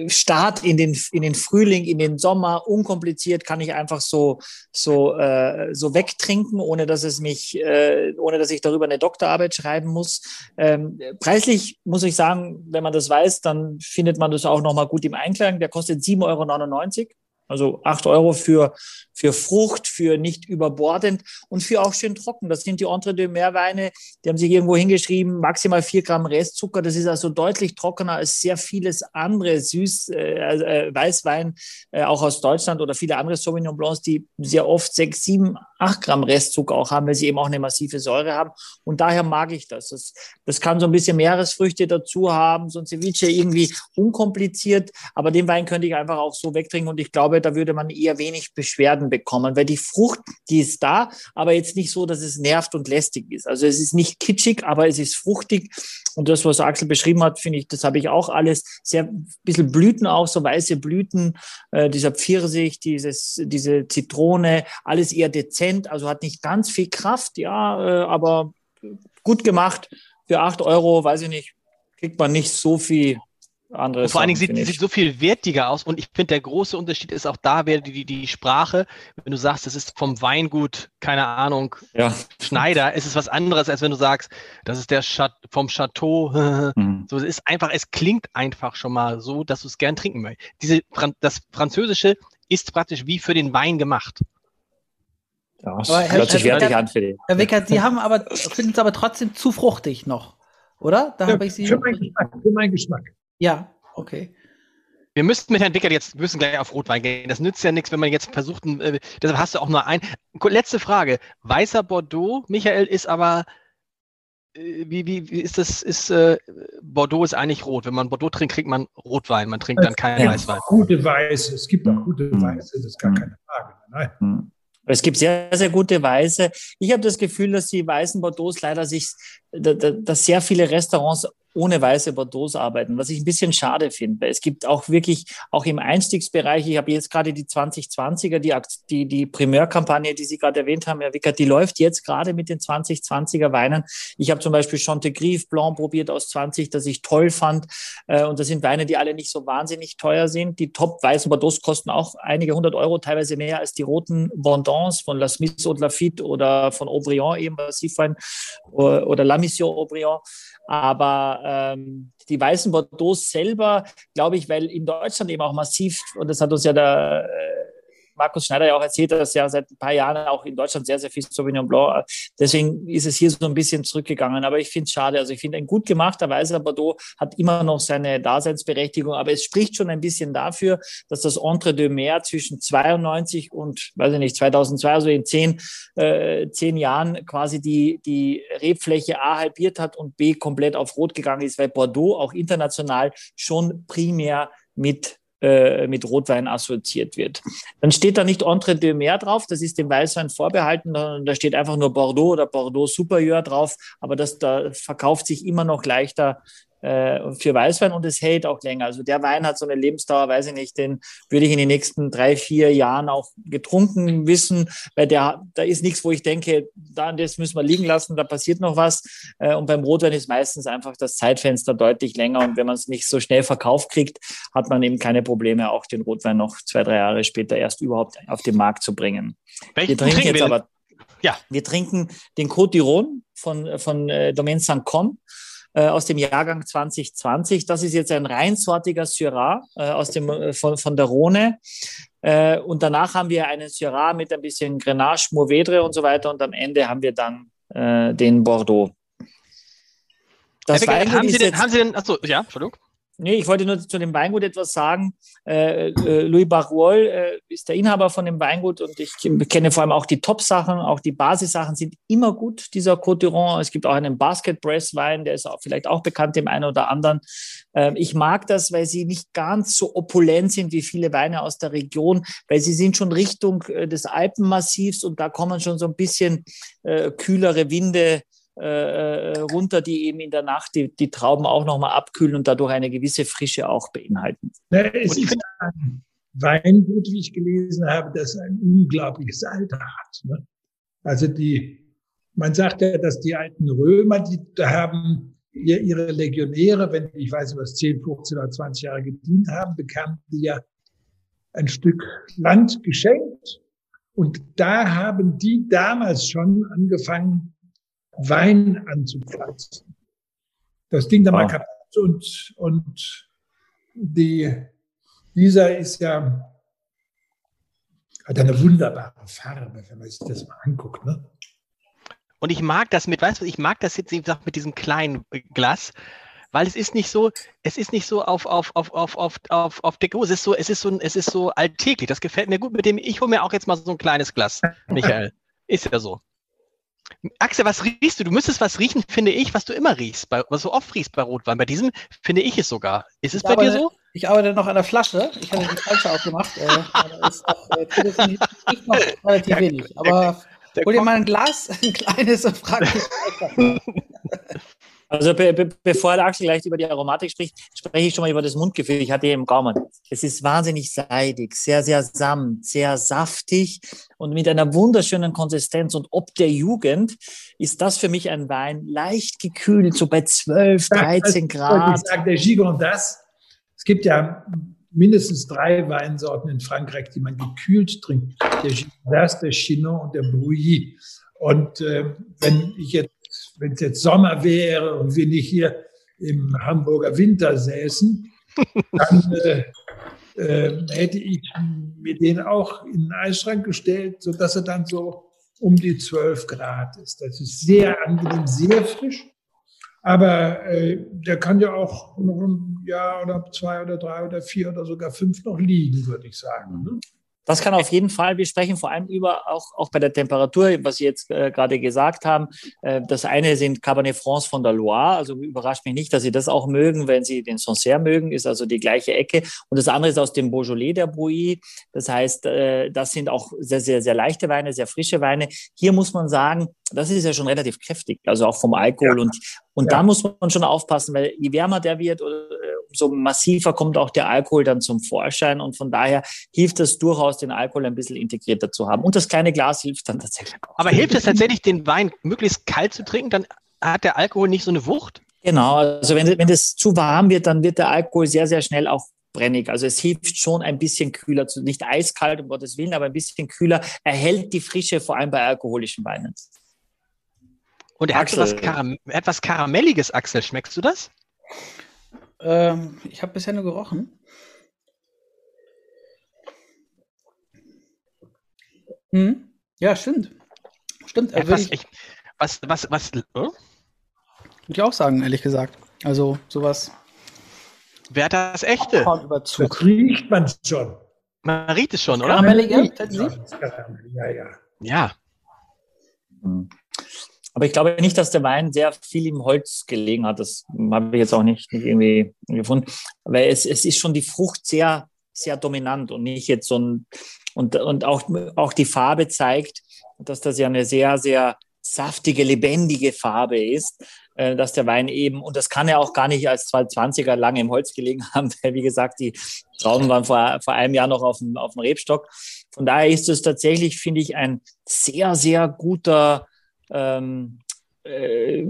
Start in den, in den Frühling, in den Sommer, unkompliziert, kann ich einfach so, so, äh, so wegtrinken, ohne dass es mich, äh, ohne dass ich darüber eine Doktorarbeit schreiben muss. Ähm, preislich muss ich sagen, wenn man das weiß, dann findet man das auch nochmal gut im Einklang. Der kostet 7,99 Euro. Also acht Euro für, für Frucht, für nicht überbordend und für auch schön trocken. Das sind die Entre deux Meerweine. Die haben sich irgendwo hingeschrieben, maximal vier Gramm Restzucker. Das ist also deutlich trockener als sehr vieles andere Süß, äh, äh, Weißwein, äh, auch aus Deutschland oder viele andere Sauvignon Blancs, die sehr oft sechs, sieben, acht Gramm Restzucker auch haben, weil sie eben auch eine massive Säure haben. Und daher mag ich das. Das, das kann so ein bisschen Meeresfrüchte dazu haben, so ein Ceviche irgendwie unkompliziert. Aber den Wein könnte ich einfach auch so wegtrinken. Und ich glaube, da würde man eher wenig Beschwerden bekommen, weil die Frucht, die ist da, aber jetzt nicht so, dass es nervt und lästig ist. Also es ist nicht kitschig, aber es ist fruchtig. Und das, was Axel beschrieben hat, finde ich, das habe ich auch alles sehr bisschen Blüten auch, so weiße Blüten, äh, dieser Pfirsich, dieses, diese Zitrone, alles eher dezent, also hat nicht ganz viel Kraft, ja, äh, aber gut gemacht. Für acht Euro, weiß ich nicht, kriegt man nicht so viel andere und vor allen Dingen sieht, sieht so viel wertiger aus und ich finde, der große Unterschied ist auch da wäre die, die Sprache. Wenn du sagst, das ist vom Weingut, keine Ahnung, ja. Schneider, ist es was anderes, als wenn du sagst, das ist der Chat vom Chateau. mhm. So, es ist einfach, es klingt einfach schon mal so, dass du es gern trinken möchtest. Diese, das Französische ist praktisch wie für den Wein gemacht. Ja, das aber hört sich wertig an für den. Herr Wickert, Sie haben aber, finden es aber trotzdem zu fruchtig noch, oder? Da ja, habe ich Sie. Für meinen Geschmack. Für meinen Geschmack. Ja, okay. Wir müssten mit Herrn Wickert jetzt müssen gleich auf Rotwein gehen. Das nützt ja nichts, wenn man jetzt versucht, äh, deshalb hast du auch nur ein. Letzte Frage. Weißer Bordeaux, Michael, ist aber, äh, wie, wie, wie ist das, ist, äh, Bordeaux ist eigentlich rot. Wenn man Bordeaux trinkt, kriegt man Rotwein. Man trinkt dann keinen Weißwein. Gute Weiße. Es gibt auch gute Weiße, das ist gar keine Frage. Nein. Hm. Es gibt sehr, sehr gute Weiße. Ich habe das Gefühl, dass die weißen Bordeaux leider sich, dass sehr viele Restaurants ohne weiße Bordeaux arbeiten, was ich ein bisschen schade finde. Es gibt auch wirklich, auch im Einstiegsbereich, ich habe jetzt gerade die 2020er, die, die, die Primärkampagne, die Sie gerade erwähnt haben, Herr Wickert, die läuft jetzt gerade mit den 2020er Weinen. Ich habe zum Beispiel Chantegrief Blanc probiert aus 20, das ich toll fand. Äh, und das sind Weine, die alle nicht so wahnsinnig teuer sind. Die top weißen Bordeaux kosten auch einige hundert Euro, teilweise mehr als die roten Bondons von La Smith und Lafitte oder von Aubryon eben, Massivwein oder La Mission Aubryon. Aber ähm, die weißen Bordeaux selber, glaube ich, weil in Deutschland eben auch massiv, und das hat uns ja der äh, Markus Schneider ja auch erzählt, dass ja seit ein paar Jahren auch in Deutschland sehr, sehr viel Sauvignon Blanc. Deswegen ist es hier so ein bisschen zurückgegangen. Aber ich finde es schade. Also ich finde, ein gut gemachter weißer Bordeaux hat immer noch seine Daseinsberechtigung. Aber es spricht schon ein bisschen dafür, dass das Entre deux Mer zwischen 92 und, weiß ich nicht, 2002, also in zehn, äh, zehn Jahren quasi die, die Rebfläche A halbiert hat und B komplett auf Rot gegangen ist, weil Bordeaux auch international schon primär mit äh, mit Rotwein assoziiert wird. Dann steht da nicht Entre deux Mer drauf, das ist dem Weißwein vorbehalten, da steht einfach nur Bordeaux oder Bordeaux Superior drauf, aber das da verkauft sich immer noch leichter äh, für Weißwein und es hält auch länger. Also der Wein hat so eine Lebensdauer, weiß ich nicht, den würde ich in den nächsten drei, vier Jahren auch getrunken wissen, weil der, da ist nichts, wo ich denke, da das müssen wir liegen lassen, da passiert noch was. Äh, und beim Rotwein ist meistens einfach das Zeitfenster deutlich länger und wenn man es nicht so schnell verkauft kriegt, hat man eben keine Probleme, auch den Rotwein noch zwei, drei Jahre später erst überhaupt auf den Markt zu bringen. Welchen wir trinken jetzt aber ja. Wir trinken den Côte d'Iron von, von äh, Domaine Saint-Com äh, aus dem Jahrgang 2020. Das ist jetzt ein reinsortiger Syrah äh, aus dem, äh, von, von der Rhone. Äh, und danach haben wir einen Syrah mit ein bisschen Grenache, Mourvedre und so weiter. Und am Ende haben wir dann den Bordeaux. Das Weingut haben Sie denn, haben Sie denn, achso, ja, Entschuldigung. Nee, ich wollte nur zu dem Weingut etwas sagen. Äh, äh, Louis Baruol äh, ist der Inhaber von dem Weingut und ich kenne vor allem auch die Top-Sachen, auch die Basissachen sind immer gut, dieser Côte d'Iron. Es gibt auch einen Basket Press Wein, der ist auch, vielleicht auch bekannt dem einen oder anderen. Ähm, ich mag das, weil sie nicht ganz so opulent sind wie viele Weine aus der Region, weil sie sind schon Richtung äh, des Alpenmassivs und da kommen schon so ein bisschen äh, kühlere Winde äh, runter, die eben in der Nacht die, die Trauben auch nochmal abkühlen und dadurch eine gewisse Frische auch beinhalten. Na, es ist ein Weingut, wie ich gelesen habe, das ein unglaubliches Alter hat. Ne? Also die, man sagt ja, dass die alten Römer, die haben ihr, ihre Legionäre, wenn ich weiß nicht was 10, 15 oder 20 Jahre gedient haben, bekamen die ja ein Stück Land geschenkt. Und da haben die damals schon angefangen, Wein anzupflanzen. Das Ding da mal kaputt und, und die, dieser ist ja, hat eine wunderbare Farbe, wenn man sich das mal anguckt, ne? Und ich mag das mit, weißt du, ich mag das jetzt, wie gesagt, mit diesem kleinen Glas, weil es ist nicht so, es ist nicht so auf, auf, auf, auf, auf, auf, auf Deko, es ist so, es ist so, es ist so alltäglich. Das gefällt mir gut mit dem, ich hole mir auch jetzt mal so ein kleines Glas, Michael. Ist ja so. Axel, was riechst du? Du müsstest was riechen, finde ich, was du immer riechst, bei, was du oft riechst bei Rotwein. Bei diesem finde ich es sogar. Ist es ich bei arbeite, dir so? Ich arbeite noch an der Flasche. Ich habe die falsche aufgemacht. Äh, ist auch, äh, riecht noch relativ wenig. Aber der hol dir mal ein Glas, ein kleines und frag mich Also be be bevor der Axel gleich über die Aromatik spricht, spreche ich schon mal über das Mundgefühl. Ich hatte im Gaumen. Es ist wahnsinnig seidig, sehr, sehr samt, sehr saftig und mit einer wunderschönen Konsistenz. Und ob der Jugend ist das für mich ein Wein leicht gekühlt, so bei 12, 13 Grad. Ich sage, der Gigondas, es gibt ja mindestens drei Weinsorten in Frankreich, die man gekühlt trinkt. Der Gigondas, der Chinon und der Brouilly. Und äh, wenn ich jetzt wenn es jetzt Sommer wäre und wir nicht hier im Hamburger Winter säßen, dann äh, äh, hätte ich mir den auch in den Eisschrank gestellt, sodass er dann so um die 12 Grad ist. Das ist sehr angenehm, sehr frisch. Aber äh, der kann ja auch noch ein Jahr oder zwei oder drei oder vier oder sogar fünf noch liegen, würde ich sagen. Das kann auf jeden Fall, wir sprechen vor allem über, auch, auch bei der Temperatur, was Sie jetzt äh, gerade gesagt haben. Äh, das eine sind Cabernet France von der Loire, also überrascht mich nicht, dass Sie das auch mögen, wenn Sie den Sancerre mögen, ist also die gleiche Ecke. Und das andere ist aus dem Beaujolais der Brouilly. Das heißt, äh, das sind auch sehr, sehr, sehr leichte Weine, sehr frische Weine. Hier muss man sagen, das ist ja schon relativ kräftig, also auch vom Alkohol. Ja. Und, und ja. da muss man schon aufpassen, weil je wärmer der wird, umso massiver kommt auch der Alkohol dann zum Vorschein. Und von daher hilft es durchaus, den Alkohol ein bisschen integrierter zu haben. Und das kleine Glas hilft dann tatsächlich auch. Aber hilft es tatsächlich, den Wein möglichst kalt zu trinken? Dann hat der Alkohol nicht so eine Wucht? Genau, also wenn, wenn es zu warm wird, dann wird der Alkohol sehr, sehr schnell auch brennig. Also es hilft schon ein bisschen kühler, zu, nicht eiskalt, um Gottes Willen, aber ein bisschen kühler, erhält die Frische, vor allem bei alkoholischen Weinen. Und er hat so was Karam etwas Karamelliges, Axel. Schmeckst du das? Ähm, ich habe bisher nur gerochen. Hm? Ja, stimmt. Stimmt. Ja, was, ich, was, was, was, äh? Würde ich auch sagen, ehrlich gesagt. Also, sowas. Wer hat das echte? Das riecht man schon. Man riecht es schon, oder? Karamellige? Ja, ja. Ja. Hm. Aber ich glaube nicht, dass der Wein sehr viel im Holz gelegen hat. Das habe ich jetzt auch nicht, nicht irgendwie gefunden. Weil es, es ist schon die Frucht sehr, sehr dominant und nicht jetzt so ein, und, und auch, auch die Farbe zeigt, dass das ja eine sehr, sehr saftige, lebendige Farbe ist, äh, dass der Wein eben, und das kann er auch gar nicht als 220er lange im Holz gelegen haben, weil wie gesagt, die Trauben waren vor, vor einem Jahr noch auf dem, auf dem Rebstock. Von daher ist es tatsächlich, finde ich, ein sehr, sehr guter ähm, äh,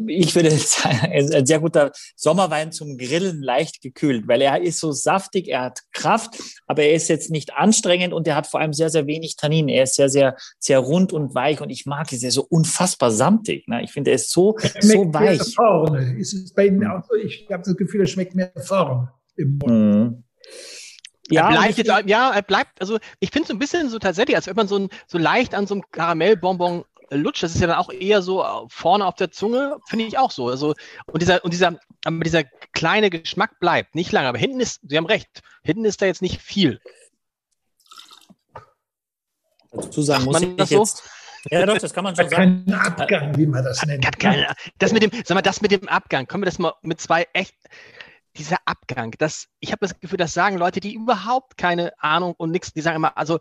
ich würde sagen, ein sehr guter Sommerwein zum Grillen, leicht gekühlt, weil er ist so saftig, er hat Kraft, aber er ist jetzt nicht anstrengend und er hat vor allem sehr, sehr wenig Tannin. Er ist sehr, sehr, sehr rund und weich und ich mag es, er ist so unfassbar samtig. Ne? Ich finde, er ist so, er so weich. Vorne. Ist es bei Ihnen auch so? Ich habe das Gefühl, er schmeckt mehr vorne im Mund. Mhm. Ja, er bleibt jetzt, ja, er bleibt, also ich finde es so ein bisschen so tatsächlich, als wenn man so, ein, so leicht an so einem Karamellbonbon Lutsch, das ist ja dann auch eher so äh, vorne auf der Zunge, finde ich auch so. Also, und dieser, und dieser, aber dieser kleine Geschmack bleibt nicht lange. Aber hinten ist, Sie haben recht, hinten ist da jetzt nicht viel. Dazu sagen muss ich das jetzt. So? Ja, doch, das kann man schon sagen. Kein Abgang, wie man das nennt. Hat, hat keine, das mit dem, sag mal, das mit dem Abgang, können wir das mal mit zwei echt. Dieser Abgang, das, ich habe das Gefühl, das sagen Leute, die überhaupt keine Ahnung und nichts, die sagen immer, also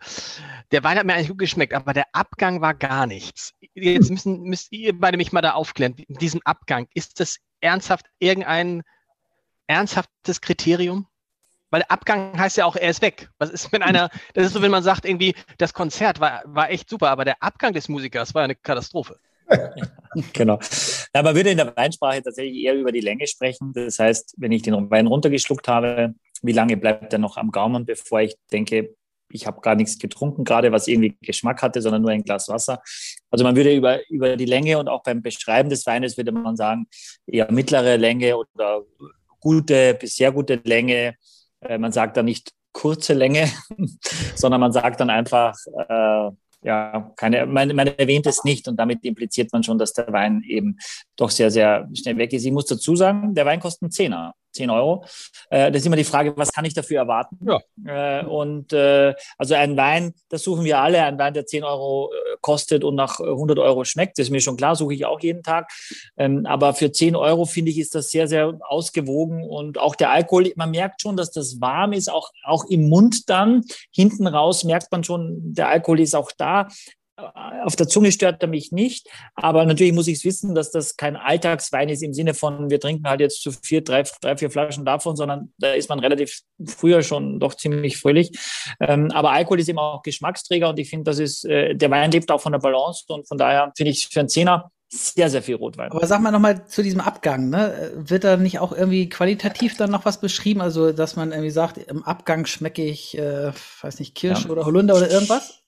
der Wein hat mir eigentlich gut geschmeckt, aber der Abgang war gar nichts. Jetzt müssen, müsst ihr beide mich mal da aufklären, diesen Abgang, ist das ernsthaft irgendein ernsthaftes Kriterium? Weil Abgang heißt ja auch, er ist weg. Was ist, wenn einer, das ist so, wenn man sagt, irgendwie, das Konzert war, war echt super, aber der Abgang des Musikers war eine Katastrophe. genau. Ja, man würde in der Weinsprache tatsächlich eher über die Länge sprechen. Das heißt, wenn ich den Wein runtergeschluckt habe, wie lange bleibt er noch am Gaumen, bevor ich denke, ich habe gar nichts getrunken, gerade was irgendwie Geschmack hatte, sondern nur ein Glas Wasser. Also man würde über, über die Länge und auch beim Beschreiben des Weines würde man sagen, eher mittlere Länge oder gute bis sehr gute Länge. Äh, man sagt dann nicht kurze Länge, sondern man sagt dann einfach, äh, ja, keine, man, man erwähnt es nicht und damit impliziert man schon, dass der Wein eben doch sehr, sehr schnell weg ist. Ich muss dazu sagen, der Wein kostet einen Zehner. 10 Euro. Äh, das ist immer die Frage, was kann ich dafür erwarten? Ja. Äh, und äh, also ein Wein, das suchen wir alle, ein Wein, der 10 Euro äh, kostet und nach 100 Euro schmeckt, das ist mir schon klar, suche ich auch jeden Tag. Ähm, aber für 10 Euro, finde ich, ist das sehr, sehr ausgewogen und auch der Alkohol, man merkt schon, dass das warm ist, auch, auch im Mund dann. Hinten raus merkt man schon, der Alkohol ist auch da auf der Zunge stört er mich nicht, aber natürlich muss ich es wissen, dass das kein Alltagswein ist im Sinne von, wir trinken halt jetzt zu vier, drei, drei, vier Flaschen davon, sondern da ist man relativ früher schon doch ziemlich fröhlich. Ähm, aber Alkohol ist eben auch Geschmacksträger und ich finde, das ist, äh, der Wein lebt auch von der Balance und von daher finde ich für einen Zehner sehr, sehr viel Rotwein. Aber sag mal nochmal zu diesem Abgang, ne? Wird da nicht auch irgendwie qualitativ dann noch was beschrieben? Also, dass man irgendwie sagt, im Abgang schmecke ich, äh, weiß nicht, Kirsch ja. oder Holunder oder irgendwas?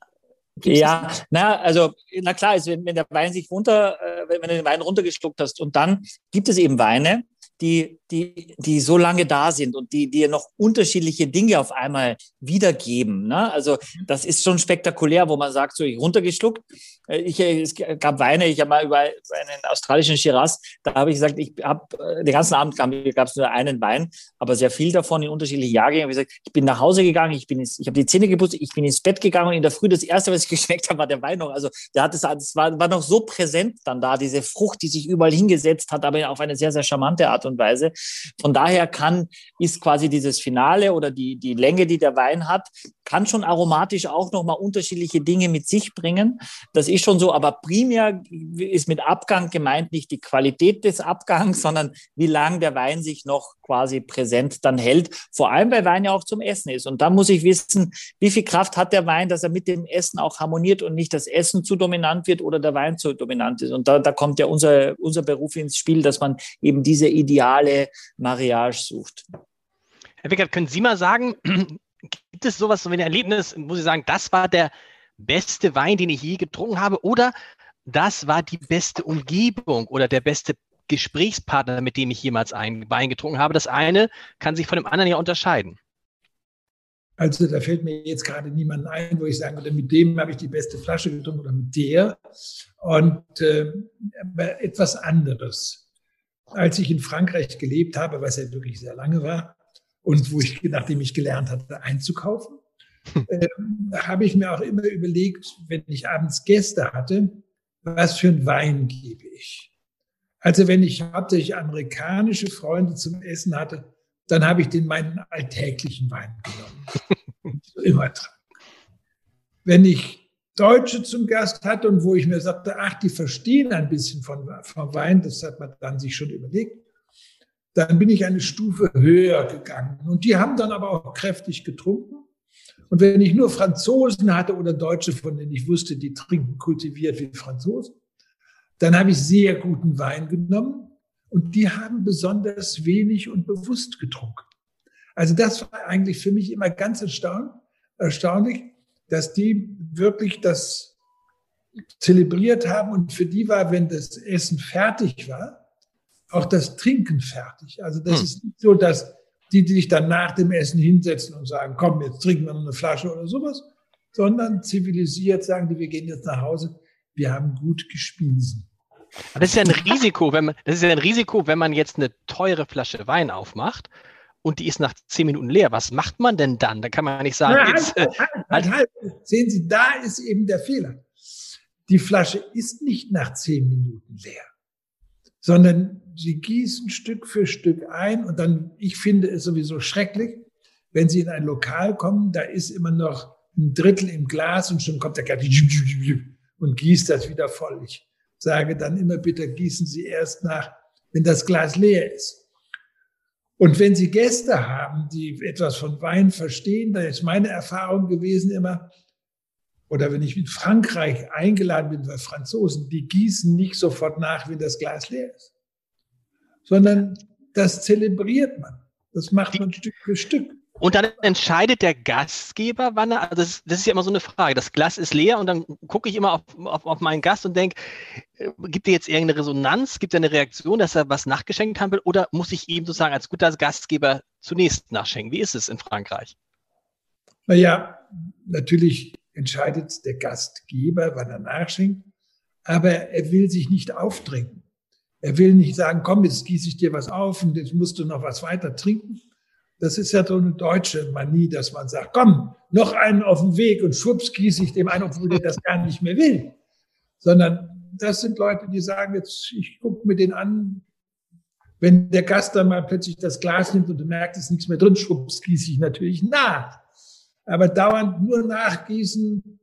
Gibt's ja, na, also, na klar, also wenn, wenn der Wein sich runter, äh, wenn, wenn du den Wein runtergeschluckt hast und dann gibt es eben Weine, die, die, die so lange da sind und die dir noch unterschiedliche Dinge auf einmal wiedergeben. Ne? Also mhm. das ist schon spektakulär, wo man sagt, so ich runtergeschluckt. Äh, ich, äh, es gab Weine, ich habe mal über einen australischen Shiraz, da habe ich gesagt, ich habe äh, den ganzen Abend gab es nur einen Wein, aber sehr viel davon in unterschiedlichen Jahrgängen. Ich, gesagt, ich bin nach Hause gegangen, ich bin ins, ich habe die Zähne geputzt, ich bin ins Bett gegangen und in der Früh das erste, was ich geschmeckt habe, war der Wein noch. Also der hat es, es war, war noch so präsent dann da, diese Frucht, die sich überall hingesetzt hat, aber auf eine sehr, sehr charmante Art und Weise. Von daher kann, ist quasi dieses Finale oder die, die Länge, die der Wein hat, kann schon aromatisch auch nochmal unterschiedliche Dinge mit sich bringen. Das ist schon so, aber primär ist mit Abgang gemeint nicht die Qualität des Abgangs, sondern wie lang der Wein sich noch quasi präsent dann hält. Vor allem, weil Wein ja auch zum Essen ist. Und da muss ich wissen, wie viel Kraft hat der Wein, dass er mit dem Essen auch harmoniert und nicht das Essen zu dominant wird oder der Wein zu dominant ist. Und da, da kommt ja unser, unser Beruf ins Spiel, dass man eben diese ideale Mariage sucht. Herr Wickert, können Sie mal sagen, gibt es sowas, so ein Erlebnis, muss ich sagen, das war der beste Wein, den ich je getrunken habe oder das war die beste Umgebung oder der beste Gesprächspartner, mit dem ich jemals einen Wein getrunken habe. Das eine kann sich von dem anderen ja unterscheiden. Also da fällt mir jetzt gerade niemand ein, wo ich sagen würde, mit dem habe ich die beste Flasche getrunken oder mit der. Und äh, etwas anderes als ich in Frankreich gelebt habe, was ja wirklich sehr lange war, und wo ich, nachdem ich gelernt hatte, einzukaufen, äh, habe ich mir auch immer überlegt, wenn ich abends Gäste hatte, was für einen Wein gebe ich. Also wenn ich hauptsächlich amerikanische Freunde zum Essen hatte, dann habe ich den meinen alltäglichen Wein genommen. immer dran. Wenn ich Deutsche zum Gast hatte und wo ich mir sagte, ach, die verstehen ein bisschen von, von Wein, das hat man dann sich schon überlegt, dann bin ich eine Stufe höher gegangen. Und die haben dann aber auch kräftig getrunken. Und wenn ich nur Franzosen hatte oder Deutsche, von denen ich wusste, die trinken kultiviert wie Franzosen, dann habe ich sehr guten Wein genommen und die haben besonders wenig und bewusst getrunken. Also das war eigentlich für mich immer ganz erstaunlich, dass die wirklich das zelebriert haben und für die war, wenn das Essen fertig war, auch das Trinken fertig. Also das hm. ist nicht so, dass die, die sich dann nach dem Essen hinsetzen und sagen, komm, jetzt trinken wir noch eine Flasche oder sowas, sondern zivilisiert sagen die, wir gehen jetzt nach Hause, wir haben gut gespiesen. Aber das ist ja ein Risiko, wenn man, das ist ja ein Risiko, wenn man jetzt eine teure Flasche Wein aufmacht und die ist nach zehn Minuten leer. Was macht man denn dann? Da kann man nicht sagen, Na, jetzt, halt, halt, halt. Sehen Sie, da ist eben der Fehler. Die Flasche ist nicht nach zehn Minuten leer. sondern sie gießen Stück für Stück ein und dann, ich finde es sowieso schrecklich, wenn sie in ein Lokal kommen, da ist immer noch ein Drittel im Glas und schon kommt der Kaffee und gießt das wieder voll. Ich sage dann immer, bitte gießen Sie erst nach, wenn das Glas leer ist. Und wenn Sie Gäste haben, die etwas von Wein verstehen, dann ist meine Erfahrung gewesen immer, oder wenn ich in Frankreich eingeladen bin bei Franzosen, die gießen nicht sofort nach, wenn das Glas leer ist, sondern das zelebriert man. Das macht man Stück für Stück. Und dann entscheidet der Gastgeber, wann er, also das, das, ist ja immer so eine Frage. Das Glas ist leer und dann gucke ich immer auf, auf, auf meinen Gast und denke, äh, gibt er jetzt irgendeine Resonanz, gibt er eine Reaktion, dass er was nachgeschenkt haben will oder muss ich ihm sozusagen als guter Gastgeber zunächst nachschenken? Wie ist es in Frankreich? Naja, natürlich entscheidet der Gastgeber, wann er nachschenkt, aber er will sich nicht aufdrängen. Er will nicht sagen, komm, jetzt gieße ich dir was auf und jetzt musst du noch was weiter trinken, das ist ja so eine deutsche Manie, dass man sagt, komm, noch einen auf den Weg und schwupps gieße ich dem ein, obwohl der das gar nicht mehr will. Sondern das sind Leute, die sagen jetzt, ich gucke mir den an. Wenn der Gast dann mal plötzlich das Glas nimmt und du merkst, es ist nichts mehr drin, schwupps gieße ich natürlich nach. Aber dauernd nur nachgießen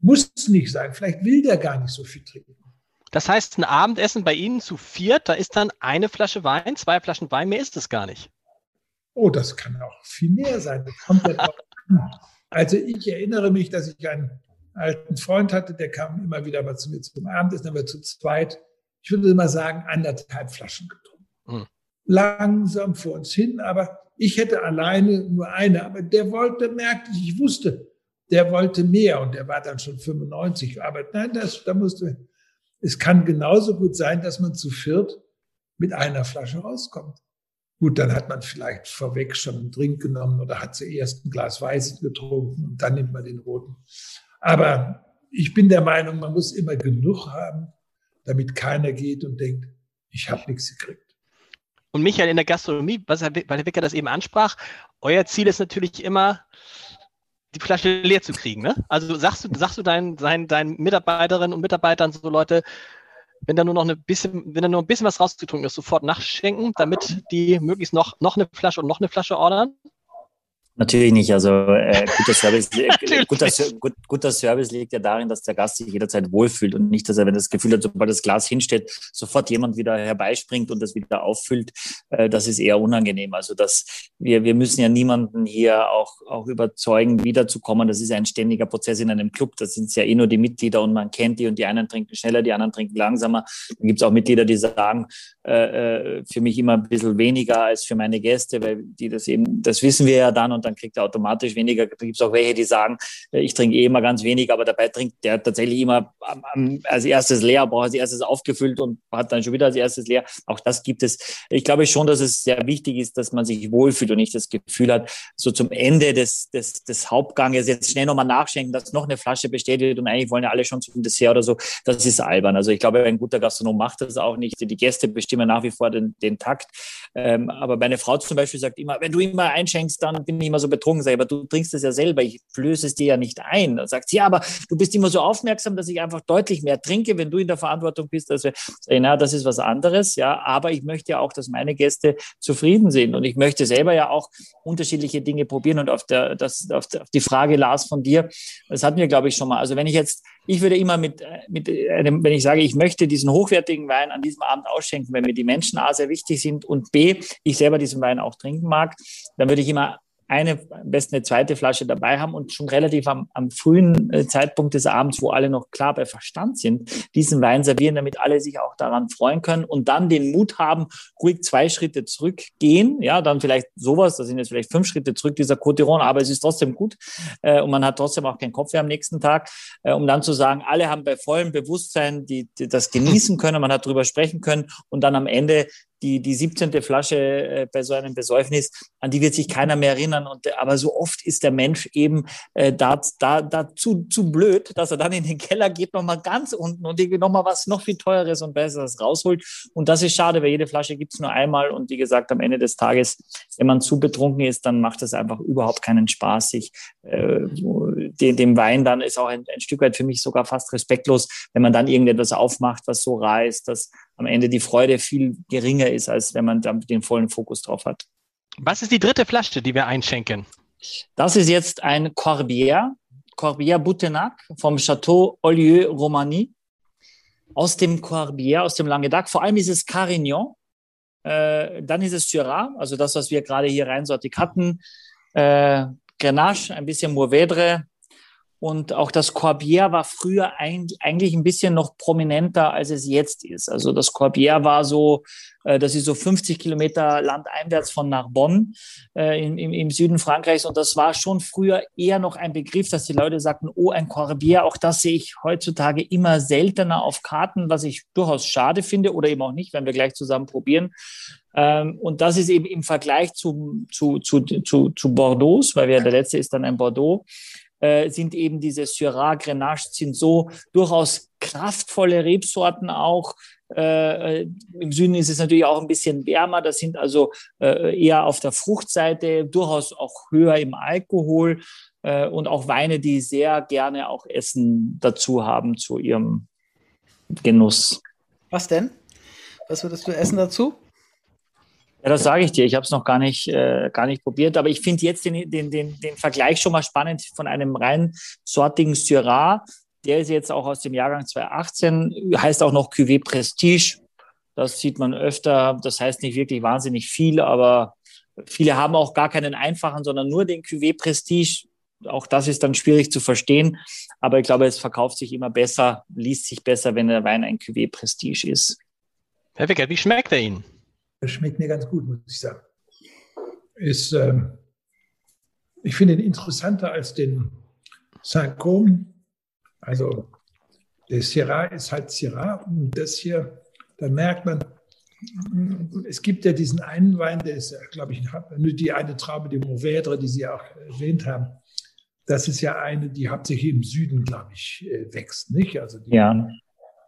muss es nicht sein. Vielleicht will der gar nicht so viel trinken. Das heißt, ein Abendessen bei Ihnen zu viert, da ist dann eine Flasche Wein, zwei Flaschen Wein, mehr ist es gar nicht. Oh, das kann auch viel mehr sein. also ich erinnere mich, dass ich einen alten Freund hatte, der kam immer wieder mal zu mir zum Abendessen, wir zu zweit, ich würde mal sagen, anderthalb Flaschen getrunken. Hm. Langsam vor uns hin, aber ich hätte alleine nur eine, aber der wollte, merkte ich, ich wusste, der wollte mehr und der war dann schon 95. Aber nein, das, da musste, es kann genauso gut sein, dass man zu viert mit einer Flasche rauskommt. Gut, dann hat man vielleicht vorweg schon einen Drink genommen oder hat zuerst ein Glas Weißes getrunken und dann nimmt man den roten. Aber ich bin der Meinung, man muss immer genug haben, damit keiner geht und denkt, ich habe nichts gekriegt. Und Michael, in der Gastronomie, was Herr, weil Herr Wicker das eben ansprach, euer Ziel ist natürlich immer, die Flasche leer zu kriegen. Ne? Also sagst du, sagst du deinen, deinen, deinen Mitarbeiterinnen und Mitarbeitern so Leute, wenn da nur noch ein bisschen, wenn da nur ein bisschen was rausgetrunken ist, sofort nachschenken, damit die möglichst noch, noch eine Flasche und noch eine Flasche ordern? Natürlich nicht. Also äh, guter, Service, äh, guter, gut, guter Service liegt ja darin, dass der Gast sich jederzeit wohlfühlt und nicht, dass er, wenn er das Gefühl hat, sobald das Glas hinsteht, sofort jemand wieder herbeispringt und das wieder auffüllt. Äh, das ist eher unangenehm. Also dass wir, wir müssen ja niemanden hier auch, auch überzeugen, wiederzukommen. Das ist ein ständiger Prozess in einem Club. Das sind ja eh nur die Mitglieder und man kennt die und die einen trinken schneller, die anderen trinken langsamer. Dann gibt es auch Mitglieder, die sagen, äh, äh, für mich immer ein bisschen weniger als für meine Gäste, weil die das eben, das wissen wir ja dann und dann kriegt er automatisch weniger. Da gibt es auch welche, die sagen, äh, ich trinke eh immer ganz wenig, aber dabei trinkt der tatsächlich immer als erstes leer, braucht als erstes aufgefüllt und hat dann schon wieder als erstes leer. Auch das gibt es. Ich glaube schon, dass es sehr wichtig ist, dass man sich wohlfühlt und nicht das Gefühl hat, so zum Ende des, des, des Hauptganges jetzt schnell nochmal nachschenken, dass noch eine Flasche bestätigt und eigentlich wollen ja alle schon zum Dessert oder so. Das ist albern. Also ich glaube, ein guter Gastronom macht das auch nicht. Die Gäste bestimmen nach wie vor den, den Takt. Ähm, aber meine Frau zum Beispiel sagt immer, wenn du immer einschenkst, dann bin ich immer so betrunken. Sag ich, aber du trinkst es ja selber, ich flöße es dir ja nicht ein. Sagt sie, ja, aber du bist immer so aufmerksam, dass ich einfach deutlich mehr trinke, wenn du in der Verantwortung bist. Also, na, das ist was anderes, ja, aber ich möchte ja auch, dass meine Gäste zufrieden sind und ich möchte selber ja auch unterschiedliche Dinge probieren und auf, der, das, auf, die Frage, Lars, von dir, das hatten wir, glaube ich, schon mal. Also wenn ich jetzt ich würde immer mit, mit einem, wenn ich sage, ich möchte diesen hochwertigen Wein an diesem Abend ausschenken, wenn mir die Menschen A sehr wichtig sind und B, ich selber diesen Wein auch trinken mag, dann würde ich immer eine, am besten eine zweite Flasche dabei haben und schon relativ am, am frühen äh, Zeitpunkt des Abends, wo alle noch klar bei Verstand sind, diesen Wein servieren, damit alle sich auch daran freuen können und dann den Mut haben, ruhig zwei Schritte zurückgehen, ja, dann vielleicht sowas, das sind jetzt vielleicht fünf Schritte zurück, dieser Cotiron, aber es ist trotzdem gut äh, und man hat trotzdem auch keinen Kopf mehr am nächsten Tag, äh, um dann zu sagen, alle haben bei vollem Bewusstsein die, die das genießen können, man hat drüber sprechen können und dann am Ende die, die 17. Flasche äh, bei so einem Besäufnis, an die wird sich keiner mehr erinnern. Und, aber so oft ist der Mensch eben äh, da, da, da zu, zu blöd, dass er dann in den Keller geht, nochmal ganz unten und irgendwie nochmal was noch viel Teures und Besseres rausholt. Und das ist schade, weil jede Flasche gibt's nur einmal. Und wie gesagt, am Ende des Tages, wenn man zu betrunken ist, dann macht es einfach überhaupt keinen Spaß, sich äh, dem, dem Wein dann ist auch ein, ein Stück weit für mich sogar fast respektlos, wenn man dann irgendetwas aufmacht, was so rar ist, dass am Ende die Freude viel geringer ist, als wenn man dann den vollen Fokus drauf hat. Was ist die dritte Flasche, die wir einschenken? Das ist jetzt ein Corbière, Corbière Boutenac vom Château Olieu Romani aus dem Corbière, aus dem Languedoc. Vor allem ist es Carignan, äh, dann ist es Syrah, also das, was wir gerade hier reinsortig hatten, äh, Grenache, ein bisschen Mourvèdre, und auch das Corbière war früher eigentlich ein bisschen noch prominenter, als es jetzt ist. Also das Corbière war so, äh, das ist so 50 Kilometer landeinwärts von Narbonne äh, im, im, Süden Frankreichs. Und das war schon früher eher noch ein Begriff, dass die Leute sagten, oh, ein Corbière. Auch das sehe ich heutzutage immer seltener auf Karten, was ich durchaus schade finde oder eben auch nicht, wenn wir gleich zusammen probieren. Ähm, und das ist eben im Vergleich zu, zu, zu, zu, zu Bordeaux, weil wir, der letzte ist dann ein Bordeaux äh, sind eben diese Syrah, Grenache, sind so durchaus kraftvolle Rebsorten auch. Äh, äh, Im Süden ist es natürlich auch ein bisschen wärmer. Das sind also äh, eher auf der Fruchtseite, durchaus auch höher im Alkohol äh, und auch Weine, die sehr gerne auch Essen dazu haben zu ihrem Genuss. Was denn? Was würdest du essen dazu? Ja, das sage ich dir. Ich habe es noch gar nicht, äh, gar nicht probiert, aber ich finde jetzt den, den, den, den Vergleich schon mal spannend von einem rein sortigen Syrah. Der ist jetzt auch aus dem Jahrgang 2018, heißt auch noch Cuvée Prestige. Das sieht man öfter. Das heißt nicht wirklich wahnsinnig viel, aber viele haben auch gar keinen einfachen, sondern nur den Cuvée Prestige. Auch das ist dann schwierig zu verstehen. Aber ich glaube, es verkauft sich immer besser, liest sich besser, wenn der Wein ein Cuvée Prestige ist. Herr Wickert, wie schmeckt er Ihnen? Das schmeckt mir ganz gut, muss ich sagen. Ist, ähm, ich finde ihn interessanter als den Saint-Côme. Also der Syrah ist halt Syrah und das hier, da merkt man, es gibt ja diesen einen Wein, der ist, glaube ich, die eine Traube, die Mourvèdre, die Sie auch erwähnt haben. Das ist ja eine, die hauptsächlich im Süden, glaube ich, äh, wächst, nicht? Also die, ja.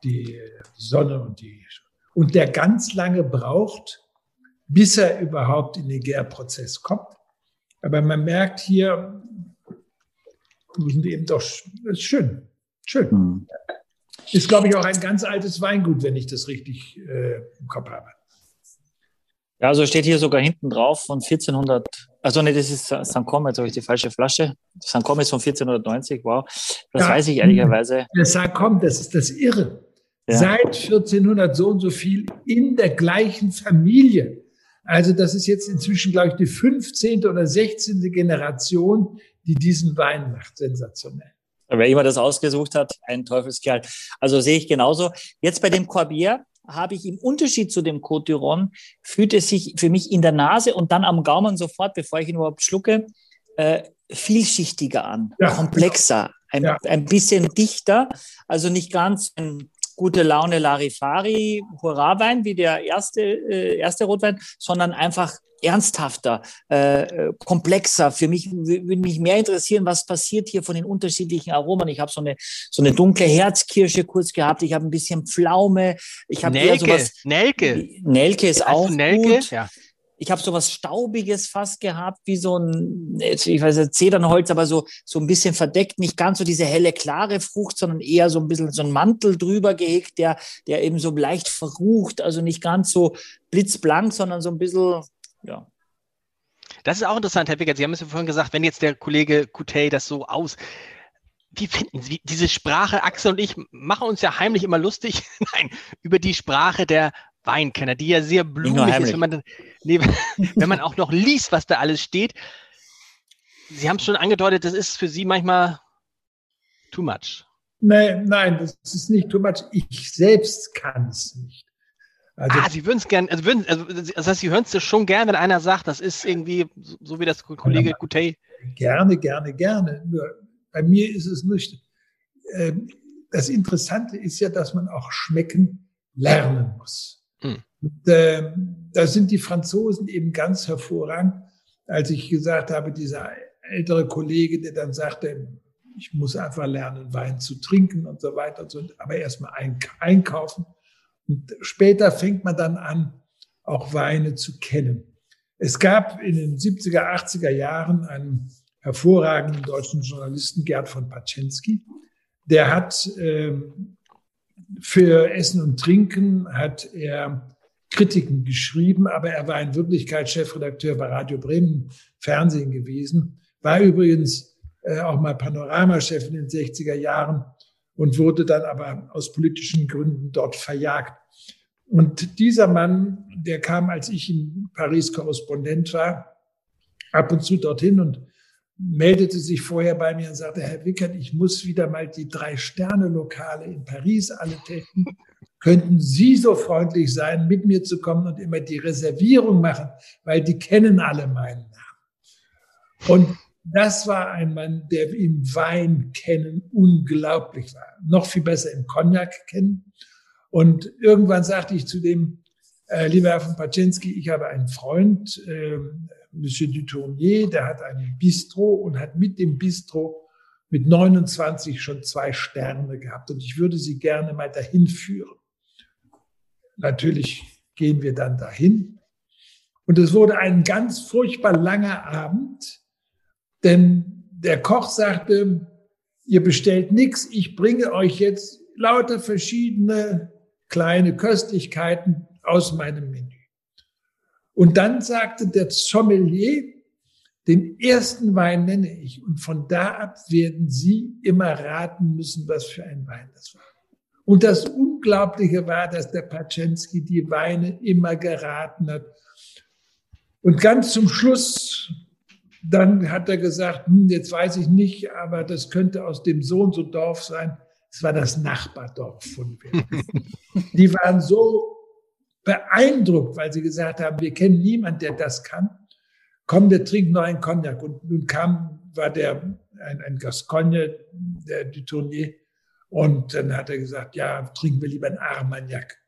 die Sonne und die und der ganz lange braucht, bis er überhaupt in den Gärprozess kommt. Aber man merkt hier, sind eben doch ist schön, schön. Hm. Ist, glaube ich, auch ein ganz altes Weingut, wenn ich das richtig äh, im Kopf habe. Ja, also steht hier sogar hinten drauf von 1400. Also ne, das ist St. Com, jetzt habe ich die falsche Flasche. St. Com ist von 1490, wow. Das ja, weiß ich ehrlicherweise. Der St. Com, das ist das Irre ja. seit 1400 so und so viel in der gleichen Familie. Also das ist jetzt inzwischen, glaube ich, die 15. oder 16. Generation, die diesen Wein macht. Sensationell. Wer immer das ausgesucht hat, ein Teufelskerl. Also sehe ich genauso. Jetzt bei dem Corbier habe ich im Unterschied zu dem Côte d'Iron, fühlt es sich für mich in der Nase und dann am Gaumen sofort, bevor ich ihn überhaupt schlucke, äh, vielschichtiger an, ja, komplexer, ein, ja. ein bisschen dichter, also nicht ganz ein gute Laune Larifari, Hurra-Wein wie der erste, äh, erste Rotwein, sondern einfach ernsthafter, äh, komplexer. Für mich würde mich mehr interessieren, was passiert hier von den unterschiedlichen Aromen. Ich habe so eine so eine dunkle Herzkirsche kurz gehabt. Ich habe ein bisschen Pflaume. Ich habe Nelke. Sowas, Nelke. Nelke ist auch Nelke? gut. Ja ich habe so was Staubiges fast gehabt, wie so ein, ich weiß nicht, Zedernholz, aber so, so ein bisschen verdeckt, nicht ganz so diese helle, klare Frucht, sondern eher so ein bisschen so ein Mantel drüber gehegt, der, der eben so leicht verrucht, also nicht ganz so blitzblank, sondern so ein bisschen, ja. Das ist auch interessant, Herr Wickert. Sie haben es ja vorhin gesagt, wenn jetzt der Kollege Kutey das so aus, wie finden Sie diese Sprache? Axel und ich machen uns ja heimlich immer lustig, nein, über die Sprache der Weinkenner, die ja sehr blumig ist, wenn man, nee, wenn man auch noch liest, was da alles steht. Sie haben es schon angedeutet, das ist für Sie manchmal too much. Nein, nein, das ist nicht too much. Ich selbst kann es nicht. Also, ah, Sie würden es gerne, also, würden, also das heißt, Sie hören es schon gern, wenn einer sagt, das ist irgendwie so wie das Kollege Gutey. Gerne, gerne, gerne. Nur bei mir ist es nicht. Ähm, das Interessante ist ja, dass man auch schmecken lernen muss. Hm. Und, äh, da sind die Franzosen eben ganz hervorragend. Als ich gesagt habe, dieser ältere Kollege, der dann sagte, ich muss einfach lernen, Wein zu trinken und so weiter und so, aber erstmal einkaufen. Und später fängt man dann an, auch Weine zu kennen. Es gab in den 70er, 80er Jahren einen hervorragenden deutschen Journalisten, Gerd von Paczynski, der hat ähm, für Essen und Trinken hat er Kritiken geschrieben, aber er war in Wirklichkeit Chefredakteur bei Radio Bremen Fernsehen gewesen, war übrigens äh, auch mal Panoramachef in den 60er Jahren und wurde dann aber aus politischen Gründen dort verjagt. Und dieser Mann, der kam, als ich in Paris Korrespondent war, ab und zu dorthin und meldete sich vorher bei mir und sagte, Herr Wickert, ich muss wieder mal die drei Sterne-Lokale in Paris alle testen. Könnten Sie so freundlich sein, mit mir zu kommen und immer die Reservierung machen, weil die kennen alle meinen Namen. Und das war ein Mann, der im Wein kennen unglaublich war. Noch viel besser im Cognac kennen. Und irgendwann sagte ich zu dem, äh, lieber Herr von Paczynski, ich habe einen Freund, äh, Monsieur Dutournier, der hat ein Bistro und hat mit dem Bistro mit 29 schon zwei Sterne gehabt. Und ich würde Sie gerne mal dahin führen. Natürlich gehen wir dann dahin. Und es wurde ein ganz furchtbar langer Abend, denn der Koch sagte, ihr bestellt nichts, ich bringe euch jetzt lauter verschiedene kleine Köstlichkeiten aus meinem Menü. Und dann sagte der Sommelier, den ersten Wein nenne ich. Und von da ab werden Sie immer raten müssen, was für ein Wein das war. Und das Unglaubliche war, dass der Paczensky die Weine immer geraten hat. Und ganz zum Schluss, dann hat er gesagt, hm, jetzt weiß ich nicht, aber das könnte aus dem so und so Dorf sein. Es war das Nachbardorf von Wien. die waren so beeindruckt, weil sie gesagt haben, wir kennen niemanden, der das kann. Komm, der trinkt noch einen Cognac. Und nun kam, war der ein, ein Gascogne, der Dutournier. Und dann hat er gesagt, ja, trinken wir lieber einen Armagnac.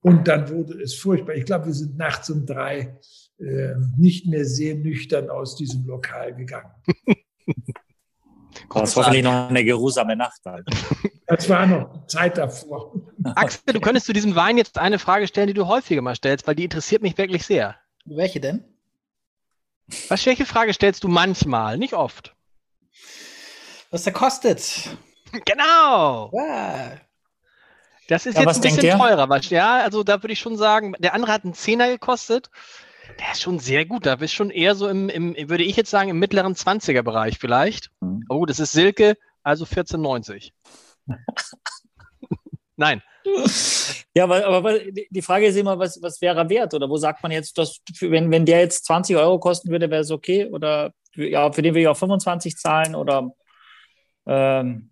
Und dann wurde es furchtbar. Ich glaube, wir sind nachts um drei äh, nicht mehr sehr nüchtern aus diesem Lokal gegangen. Das war hoffentlich noch eine geruhsame Nacht. Halt. Das war noch Zeit davor. Axel, du könntest zu diesem Wein jetzt eine Frage stellen, die du häufiger mal stellst, weil die interessiert mich wirklich sehr. Welche denn? Was, welche Frage stellst du manchmal, nicht oft? Was der kostet? Genau. Ja. Das ist Ja, jetzt ein bisschen teurer. Was, ja, also da würde ich schon sagen, der andere hat einen Zehner gekostet. Der ist schon sehr gut. Da bist schon eher so im, im, würde ich jetzt sagen, im mittleren 20er-Bereich vielleicht. Mhm. Oh, das ist Silke, also 14,90. Nein. Ja, aber, aber die Frage ist immer, was, was wäre er wert? Oder wo sagt man jetzt, dass, wenn, wenn der jetzt 20 Euro kosten würde, wäre es okay? Oder für- ja, für den will ich auch 25 zahlen? Oder ähm,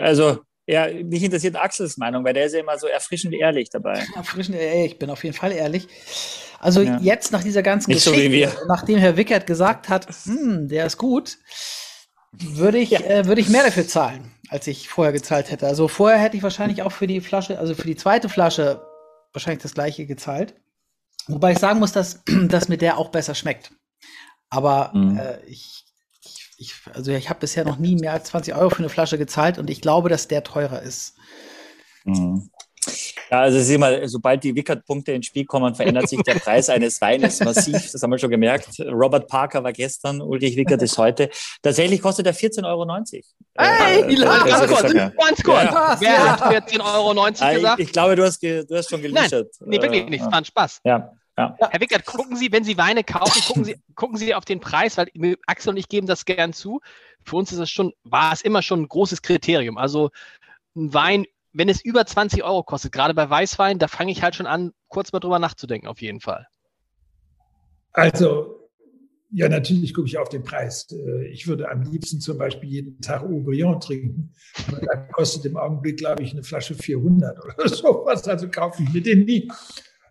also ja, mich interessiert Axels Meinung, weil der ist ja immer so erfrischend ehrlich dabei. Erfrischend, ey, ich bin auf jeden Fall ehrlich. Also Ja. jetzt nach dieser ganzen Nicht so wie wir. nachdem Herr Wickert gesagt hat, hm, der ist gut, würde ich, äh, würde ich mehr dafür zahlen, als ich vorher gezahlt hätte. Also vorher hätte ich wahrscheinlich auch für die Flasche, also für die zweite Flasche wahrscheinlich das gleiche gezahlt. Wobei ich sagen muss, dass, dass mir der auch besser schmeckt. Aber Mhm. äh, ich, ich, also ich habe bisher noch nie mehr als 20 Euro für eine Flasche gezahlt und ich glaube, dass der teurer ist. Mhm. Ja, also sieh mal, sobald die Wickert-Punkte ins Spiel kommen, verändert sich der Preis eines Weines massiv. Das haben wir schon gemerkt. Robert Parker war gestern, Ulrich Wickert ist heute. Tatsächlich kostet er 14,90 Euro. Hey, also Ganz kurz, ganz kurz. Ja. Wer hat 14,90 Euro Ah, gesagt? Ich, ich glaube, du hast, ge, du hast schon geluschert. Nee, wirklich nicht. Es war ein Spaß. Ja, ja. Herr Wickert, gucken Sie, wenn Sie Weine kaufen, gucken Sie, gucken Sie auf den Preis, weil Axel und ich geben das gern zu. Für uns ist es schon, war es immer schon ein großes Kriterium. Also ein Wein, wenn es über 20 Euro kostet, gerade bei Weißwein, da fange ich halt schon an, kurz mal drüber nachzudenken, auf jeden Fall. Also, ja, natürlich gucke ich auf den Preis. Äh, Ich würde am liebsten zum Beispiel jeden Tag Aubryon trinken. Aber da kostet im Augenblick, glaube ich, eine Flasche 400 oder sowas. Also kaufe ich mir den nie.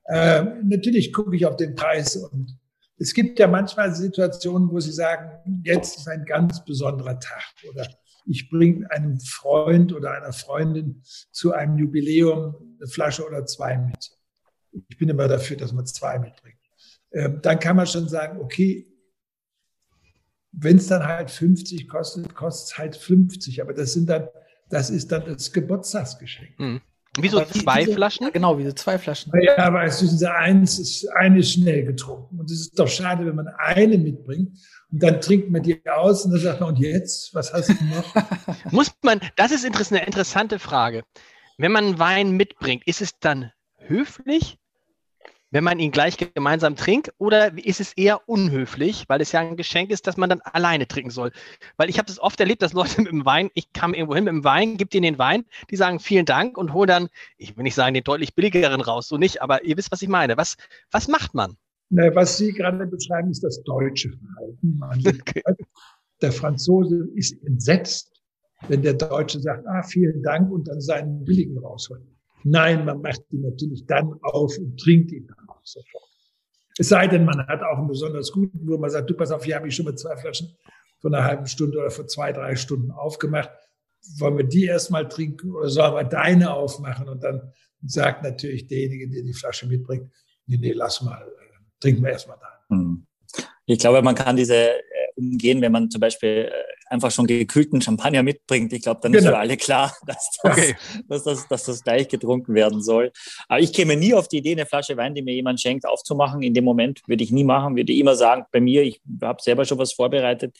Ähm, natürlich gucke ich auf den Preis. Und es gibt ja manchmal Situationen, wo Sie sagen, jetzt ist ein ganz besonderer Tag. Oder ich bringe einem Freund oder einer Freundin zu einem Jubiläum eine Flasche oder zwei mit. Ich bin immer dafür, dass man zwei mitbringt ähm, dann kann man schon sagen, okay, wenn es dann halt 50 kostet, kostet es halt 50. Aber das sind dann, das ist dann das Geburtstagsgeschenk. Hm. Wieso Aber wie- zwei diese- Flaschen? Ja, genau, diese zwei Flaschen. Ja, aber es Sie, eins ist, eine ist schnell getrunken. Und es ist doch schade, wenn man eine mitbringt und dann trinkt man die aus und dann sagt man, und jetzt, was hast du noch? Muss man, das ist eine interessante Frage. wenn man Wein mitbringt, ist es dann höflich, wenn man ihn gleich gemeinsam trinkt, oder ist es eher unhöflich, weil es ja ein Geschenk ist, dass man dann alleine trinken soll? Weil ich habe das oft erlebt, dass Leute mit dem Wein, ich kam irgendwo hin mit dem Wein, gibt ihnen den Wein, die sagen vielen Dank und holen dann, ich will nicht sagen, den deutlich billigeren raus, so nicht, aber ihr wisst, was ich meine. Was, was macht man? Na, was Sie gerade beschreiben, ist das deutsche Verhalten. Okay. Der Franzose ist entsetzt, wenn der Deutsche sagt, ah, vielen Dank und dann seinen billigen rausholt. Nein, man macht ihn natürlich dann auf und trinkt ihn sofort. Es sei denn, man hat auch einen besonders guten, wo man sagt, du pass auf, hier habe ich schon mit zwei Flaschen vor einer halben Stunde oder vor zwei, drei Stunden aufgemacht. Wollen wir die erstmal trinken oder sollen wir deine aufmachen? Und dann sagt natürlich derjenige, der die Flasche mitbringt, nee, nee, lass mal, äh, trinken wir erstmal da. Hm. Ich glaube, man kann diese äh, umgehen, wenn man zum Beispiel äh, einfach schon gekühlten Champagner mitbringt. Ich glaube, dann genau. ist für alle klar, dass das, okay. dass, das, dass das gleich getrunken werden soll. Aber ich käme nie auf die Idee, eine Flasche Wein, die mir jemand schenkt, aufzumachen. In dem Moment würde ich nie machen, würde immer sagen, bei mir, ich habe selber schon was vorbereitet.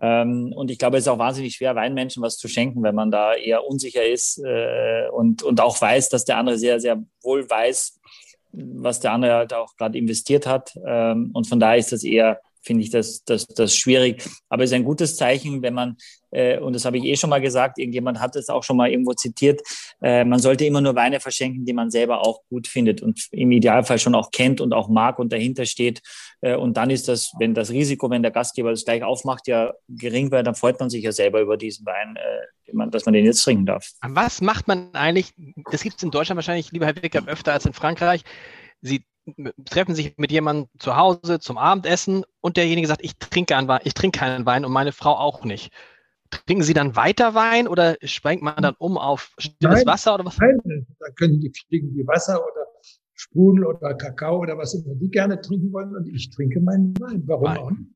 Ähm, und ich glaube, es ist auch wahnsinnig schwer, Weinmenschen was zu schenken, wenn man da eher unsicher ist äh, und, und auch weiß, dass der andere sehr, sehr wohl weiß, was der andere halt auch gerade investiert hat. Ähm, und von daher ist das eher finde ich das, das, das schwierig. Aber es ist ein gutes Zeichen, wenn man, äh, und das habe ich eh schon mal gesagt, irgendjemand hat es auch schon mal irgendwo zitiert, äh, man sollte immer nur Weine verschenken, die man selber auch gut findet und im Idealfall schon auch kennt und auch mag und dahinter steht. Äh, und dann ist das, wenn das Risiko, wenn der Gastgeber das gleich aufmacht, ja gering wird, dann freut man sich ja selber über diesen Wein, äh, dass man den jetzt trinken darf. Was macht man eigentlich, das gibt es in Deutschland wahrscheinlich, lieber Herr Wicker, öfter als in Frankreich, Sie treffen sich mit jemandem zu Hause zum Abendessen und derjenige sagt, ich trinke, Wein, ich trinke keinen Wein und meine Frau auch nicht. Trinken Sie dann weiter Wein oder sprengt man dann um auf stilles nein, Wasser oder was? Nein, da können die fliegen die Wasser oder Sprudel oder Kakao oder was immer die gerne trinken wollen und ich trinke meinen Wein. Warum Wein. auch nicht?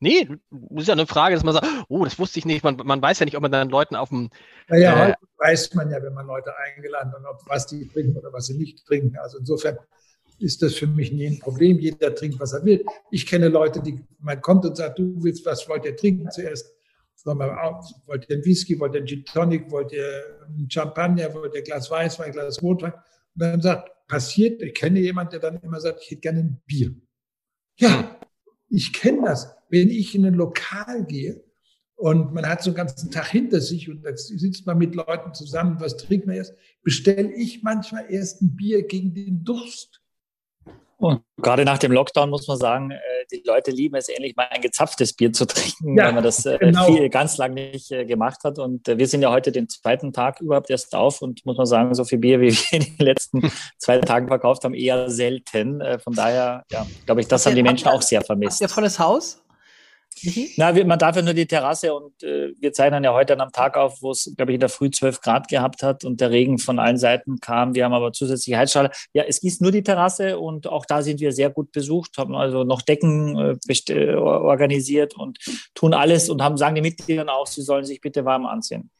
Nee, das ist ja eine Frage, dass man sagt, oh, das wusste ich nicht. Man, man weiß ja nicht, ob man dann Leuten auf dem. Naja, äh, heute weiß man ja, wenn man Leute eingeladen hat, ob was die trinken oder was sie nicht trinken. Also insofern ist das für mich nie ein Problem. Jeder trinkt, was er will. Ich kenne Leute, die, man kommt und sagt, du willst, was wollt ihr trinken zuerst? Wollt ihr einen Whisky, wollt ihr einen Gin Tonic, wollt ihr einen Champagner, wollt ihr ein Glas Weißwein, ein Glas Rotwein? Und dann sagt, passiert, ich kenne jemanden, der dann immer sagt, ich hätte gerne ein Bier. Ja, ich kenne das. Wenn ich in ein Lokal gehe und man hat so einen ganzen Tag hinter sich und dann sitzt man mit Leuten zusammen, was trinkt man erst, bestelle ich manchmal erst ein Bier gegen den Durst. Und gerade nach dem Lockdown muss man sagen, äh, die Leute lieben es, ähnlich mal ein gezapftes Bier zu trinken, ja, weil man das äh, genau. viel, ganz lange nicht äh, gemacht hat. Und wir sind ja heute den zweiten Tag überhaupt erst auf und muss man sagen, so viel Bier, wie wir in den letzten zwei Tagen verkauft haben, eher selten. Von daher, ja, glaube ich, das haben die Menschen auch sehr vermisst. Habt ihr volles Haus? Mhm. Na, man darf ja nur die Terrasse und äh, wir zeichnen ja heute an einem Tag auf, wo es, glaube ich, in der Früh 12 Grad gehabt hat und der Regen von allen Seiten kam. Wir haben aber zusätzliche Heizschale. Ja, es gießt nur die Terrasse und auch da sind wir sehr gut besucht, haben also noch Decken äh, äh organisiert und tun alles und haben, sagen die Mitgliedern auch, sie sollen sich bitte warm anziehen.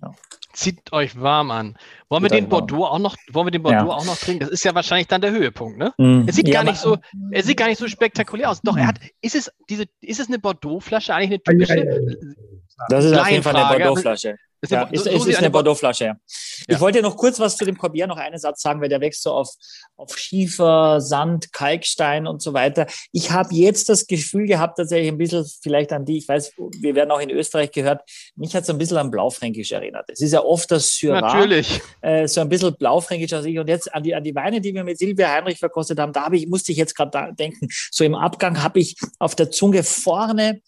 Ja. Zieht euch warm an. Wollen wir den Bordeaux auch noch, wollen wir den Bordeaux ja. auch noch trinken? Das ist ja wahrscheinlich dann der Höhepunkt, ne? Mm. Er sieht ja, gar nicht so, er sieht gar nicht so spektakulär aus. Doch, er hat, ist es diese, ist es eine Bordeaux-Flasche eigentlich eine typische? Das ist auf jeden Fall eine Bordeaux-Flasche. Ist, ja, ist, so ist, ist eine Bordeaux-Flasche, ja. Ich wollte noch kurz was zu dem Corbière noch einen Satz sagen, weil der wächst so auf, auf Schiefer, Sand, Kalkstein und so weiter. Ich habe jetzt das Gefühl gehabt, tatsächlich ein bisschen vielleicht an die, ich weiß, wir werden auch in Österreich gehört, mich hat so ein bisschen an Blaufränkisch erinnert. Es ist ja oft das Syrah. Natürlich. Äh, so ein bisschen Blaufränkisch aus ich. Und jetzt an die, an die Weine, die wir mit Silvia Heinrich verkostet haben, da habe ich, musste ich jetzt gerade denken, so im Abgang habe ich auf der Zunge vorne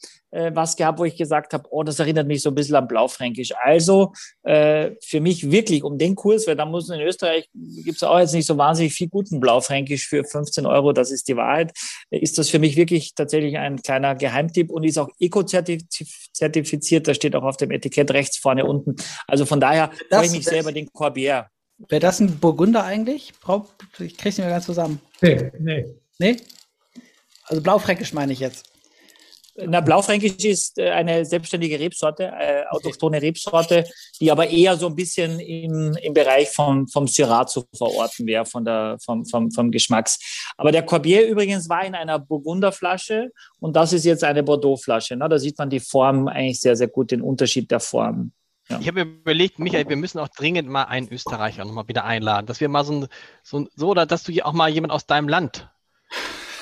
was gehabt, wo ich gesagt habe, oh, das erinnert mich so ein bisschen an Blaufränkisch. Also äh, für mich wirklich um den Kurs, weil da muss in Österreich gibt es auch jetzt nicht so wahnsinnig viel guten Blaufränkisch für 15 Euro, das ist die Wahrheit, ist das für mich wirklich tatsächlich ein kleiner Geheimtipp und ist auch eco-zertifiziert, da steht auch auf dem Etikett rechts vorne unten. Also von daher freue ich mich sehr über den Corbière. Wäre das ein Burgunder eigentlich? Ich kriege es nicht mehr ganz zusammen. Nee, nee. Nee? Also Blaufränkisch meine ich jetzt. Na, Blaufränkisch ist äh, eine selbstständige Rebsorte, äh, autochtone Rebsorte, die aber eher so ein bisschen im, im Bereich vom, vom Syrah zu verorten wäre, von der, vom, vom, vom Geschmacks. Aber der Corbier übrigens war in einer Burgunderflasche und das ist jetzt eine Bordeauxflasche. Ne? Da sieht man die Form eigentlich sehr, sehr gut, den Unterschied der Form. Ja. Ich habe überlegt, Michael, wir müssen auch dringend mal einen Österreicher nochmal wieder einladen, dass wir mal so, ein, so, so oder dass du hier auch mal jemand aus deinem Land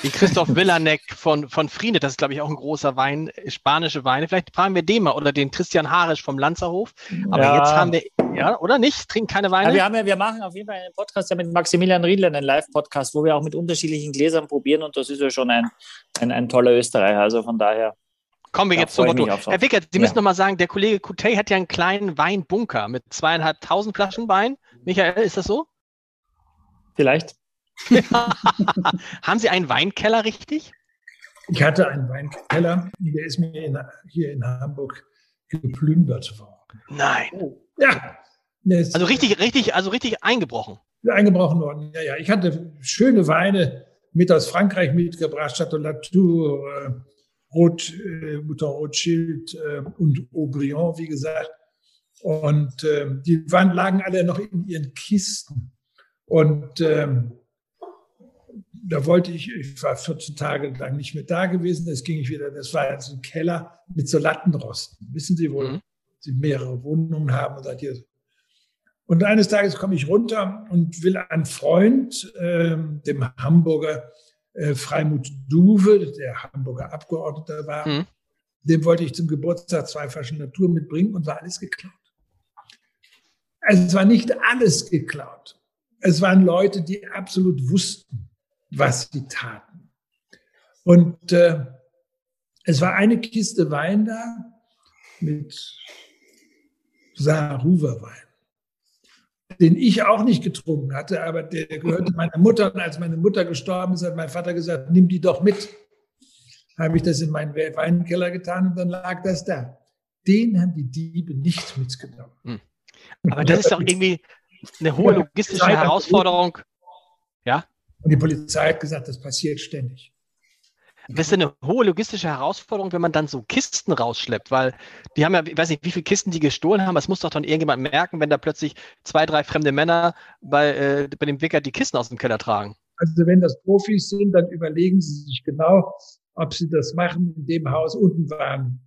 wie Christoph Villanek von, von Friede, das ist, glaube ich, auch ein großer Wein, spanische Weine. Vielleicht fragen wir den mal oder den Christian Harisch vom Lanzerhof. Aber ja. jetzt haben wir, ja, oder nicht? Trinken keine Weine? Ja, wir, haben ja, wir machen auf jeden Fall einen Podcast ja mit Maximilian Riedler, einen Live-Podcast, wo wir auch mit unterschiedlichen Gläsern probieren und das ist ja schon ein, ein, ein toller Österreicher. Also von daher. Kommen wir jetzt zum Motto. Herr Wickert, Sie ja. müssen noch mal sagen, der Kollege Kutey hat ja einen kleinen Weinbunker mit zweieinhalbtausend Flaschen Wein. Michael, ist das so? Vielleicht. Haben Sie einen Weinkeller richtig? Ich hatte einen Weinkeller, der ist mir in, hier in Hamburg geplündert worden. Nein. Oh. Ja. Also richtig, richtig, also richtig eingebrochen. Eingebrochen worden. Ja, ja. Ich hatte schöne Weine mit aus Frankreich mitgebracht, Chateau Latour, äh, Rot, äh, Mouton Rothschild äh, und Aubryon, wie gesagt. Und äh, die waren, lagen alle noch in ihren Kisten. Und ähm, da wollte ich, ich war 14 Tage lang nicht mehr da gewesen, jetzt ging ich wieder, das war jetzt ein Keller mit so Lattenrosten. Wissen Sie wohl, mhm. Sie mehrere Wohnungen haben und hier. Und eines Tages komme ich runter und will einen Freund, äh, dem Hamburger äh, Freimut Duwe, der Hamburger Abgeordneter war, mhm. dem wollte ich zum Geburtstag zwei Flaschen Natur mitbringen und war alles geklaut. Also es war nicht alles geklaut. Es waren Leute, die absolut wussten, was sie taten. Und äh, es war eine Kiste Wein da mit Saarruwer-Wein, den ich auch nicht getrunken hatte, aber der gehörte meiner Mutter. Und als meine Mutter gestorben ist, hat mein Vater gesagt, nimm die doch mit. Habe ich das in meinen Weinkeller getan und dann lag das da. Den haben die Diebe nicht mitgenommen. Hm. Aber das ist doch irgendwie eine hohe logistische Herausforderung. Und die Polizei hat gesagt, das passiert ständig. Das ist eine hohe logistische Herausforderung, wenn man dann so Kisten rausschleppt, weil die haben ja, ich weiß nicht, wie viele Kisten die gestohlen haben. Es muss doch dann irgendjemand merken, wenn da plötzlich zwei, drei fremde Männer bei, äh, bei dem Wicker die Kisten aus dem Keller tragen. Also wenn das Profis sind, dann überlegen sie sich genau, ob sie das machen. In dem Haus unten waren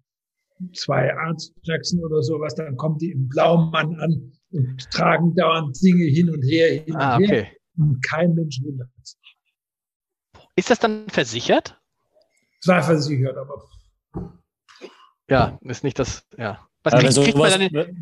zwei Arztpraxen oder sowas, dann kommen die im Blaumann an und tragen dauernd Dinge hin und her, hin ah, und her. Und kein Mensch wundert sich. Ist das dann versichert? Es war versichert, aber. Ja, ist nicht das, ja. Was kriegt, kriegt man dann also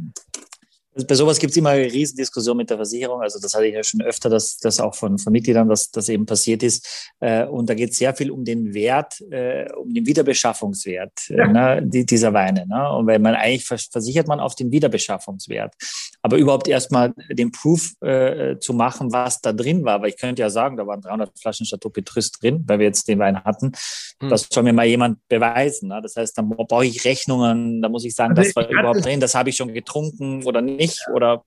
bei sowas gibt es immer eine Riesendiskussion mit der Versicherung. Also das hatte ich ja schon öfter, dass das auch von, von Mitgliedern, dass das eben passiert ist. Äh, und da geht es sehr viel um den Wert, äh, um den Wiederbeschaffungswert äh, ja. ne, die, dieser Weine. Ne? Und weil man eigentlich versichert man auf den Wiederbeschaffungswert. Aber überhaupt erstmal den Proof äh, zu machen, was da drin war. Weil ich könnte ja sagen, da waren 300 Flaschen Chateau Petrus drin, weil wir jetzt den Wein hatten. Hm. Das soll mir mal jemand beweisen. Ne? Das heißt, dann brauche ich Rechnungen, da muss ich sagen, also das war überhaupt drin, das habe ich schon getrunken oder nicht nicht? Oder?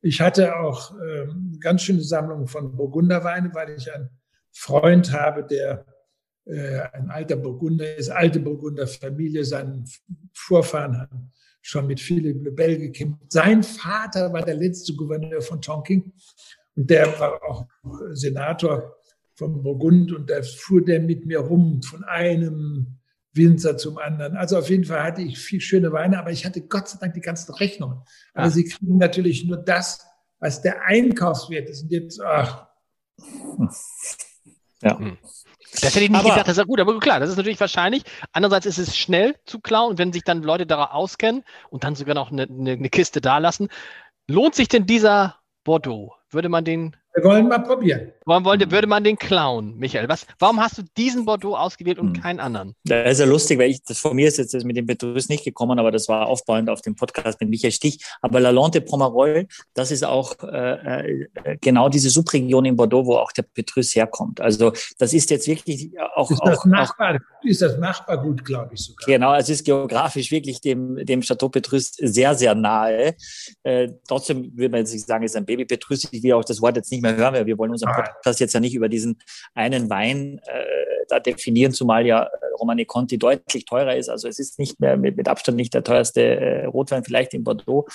Ich hatte auch äh, ganz schöne Sammlungen von Burgunderweine, weil ich einen Freund habe, der äh, ein alter Burgunder ist, alte Burgunderfamilie, seinen Vorfahren haben schon mit Philippe le Bel gekämpft. Sein Vater war der letzte Gouverneur von Tonking und der war auch Senator von Burgund und da fuhr der mit mir rum von einem Winzer zum anderen. Also auf jeden Fall hatte ich viel schöne Weine, aber ich hatte Gott sei Dank die ganzen Rechnungen. Aber ah. sie kriegen natürlich nur das, was der Einkaufswert ist. Und jetzt, ach. Ja. Hm. Das hätte ich nicht aber, gedacht, das ist ja gut, aber klar, das ist natürlich wahrscheinlich. Andererseits ist es schnell zu klauen, wenn sich dann Leute darauf auskennen und dann sogar noch eine, eine, eine Kiste da lassen. Lohnt sich denn dieser Bordeaux? Würde man den wir wollen mal probieren. Warum wollte, würde man den klauen, Michael? Was, warum hast du diesen Bordeaux ausgewählt und hm. keinen anderen? Das ist ja lustig, weil ich, das von mir ist jetzt mit dem Petrus nicht gekommen, aber das war aufbauend auf dem Podcast mit Michael Stich. Aber La Lante Pomerol, das ist auch äh, äh, genau diese Subregion in Bordeaux, wo auch der Petrus herkommt. Also das ist jetzt wirklich auch... Ist das, auch, Nachbar, auch, ist das Nachbargut, glaube ich sogar. Genau, es ist geografisch wirklich dem, dem Chateau Petrus sehr, sehr nahe. Äh, trotzdem würde man jetzt nicht sagen, es ist ein Baby Petrus. Ich will auch das Wort jetzt nicht mehr mehr hören, weil wir wollen unseren Podcast jetzt ja nicht über diesen einen Wein äh, da definieren, zumal ja äh, Romane Conti deutlich teurer ist. Also es ist nicht mehr mit, mit Abstand nicht der teuerste äh, Rotwein, vielleicht in Bordeaux.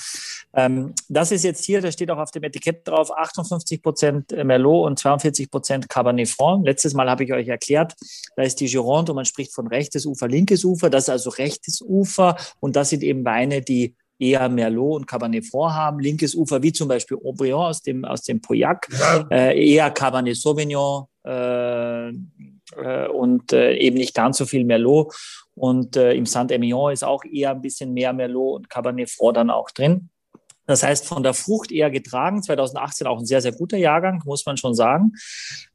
Ähm, das ist jetzt hier, da steht auch auf dem Etikett drauf, 58 Prozent Merlot und 42 Prozent Cabernet Franc. Letztes Mal habe ich euch erklärt, da ist die Gironde und man spricht von rechtes Ufer, linkes Ufer. Das ist also rechtes Ufer und das sind eben Weine, die eher Merlot und Cabernet Franc haben. Linkes Ufer, wie zum Beispiel Aubryon aus dem, aus dem Pauillac, ja. äh, eher Cabernet Sauvignon äh, äh, und äh, eben nicht ganz so viel Merlot. Und äh, im Saint-Emilion ist auch eher ein bisschen mehr Merlot und Cabernet Franc dann auch drin. Das heißt, von der Frucht eher getragen. 2018 auch ein sehr, sehr guter Jahrgang, muss man schon sagen.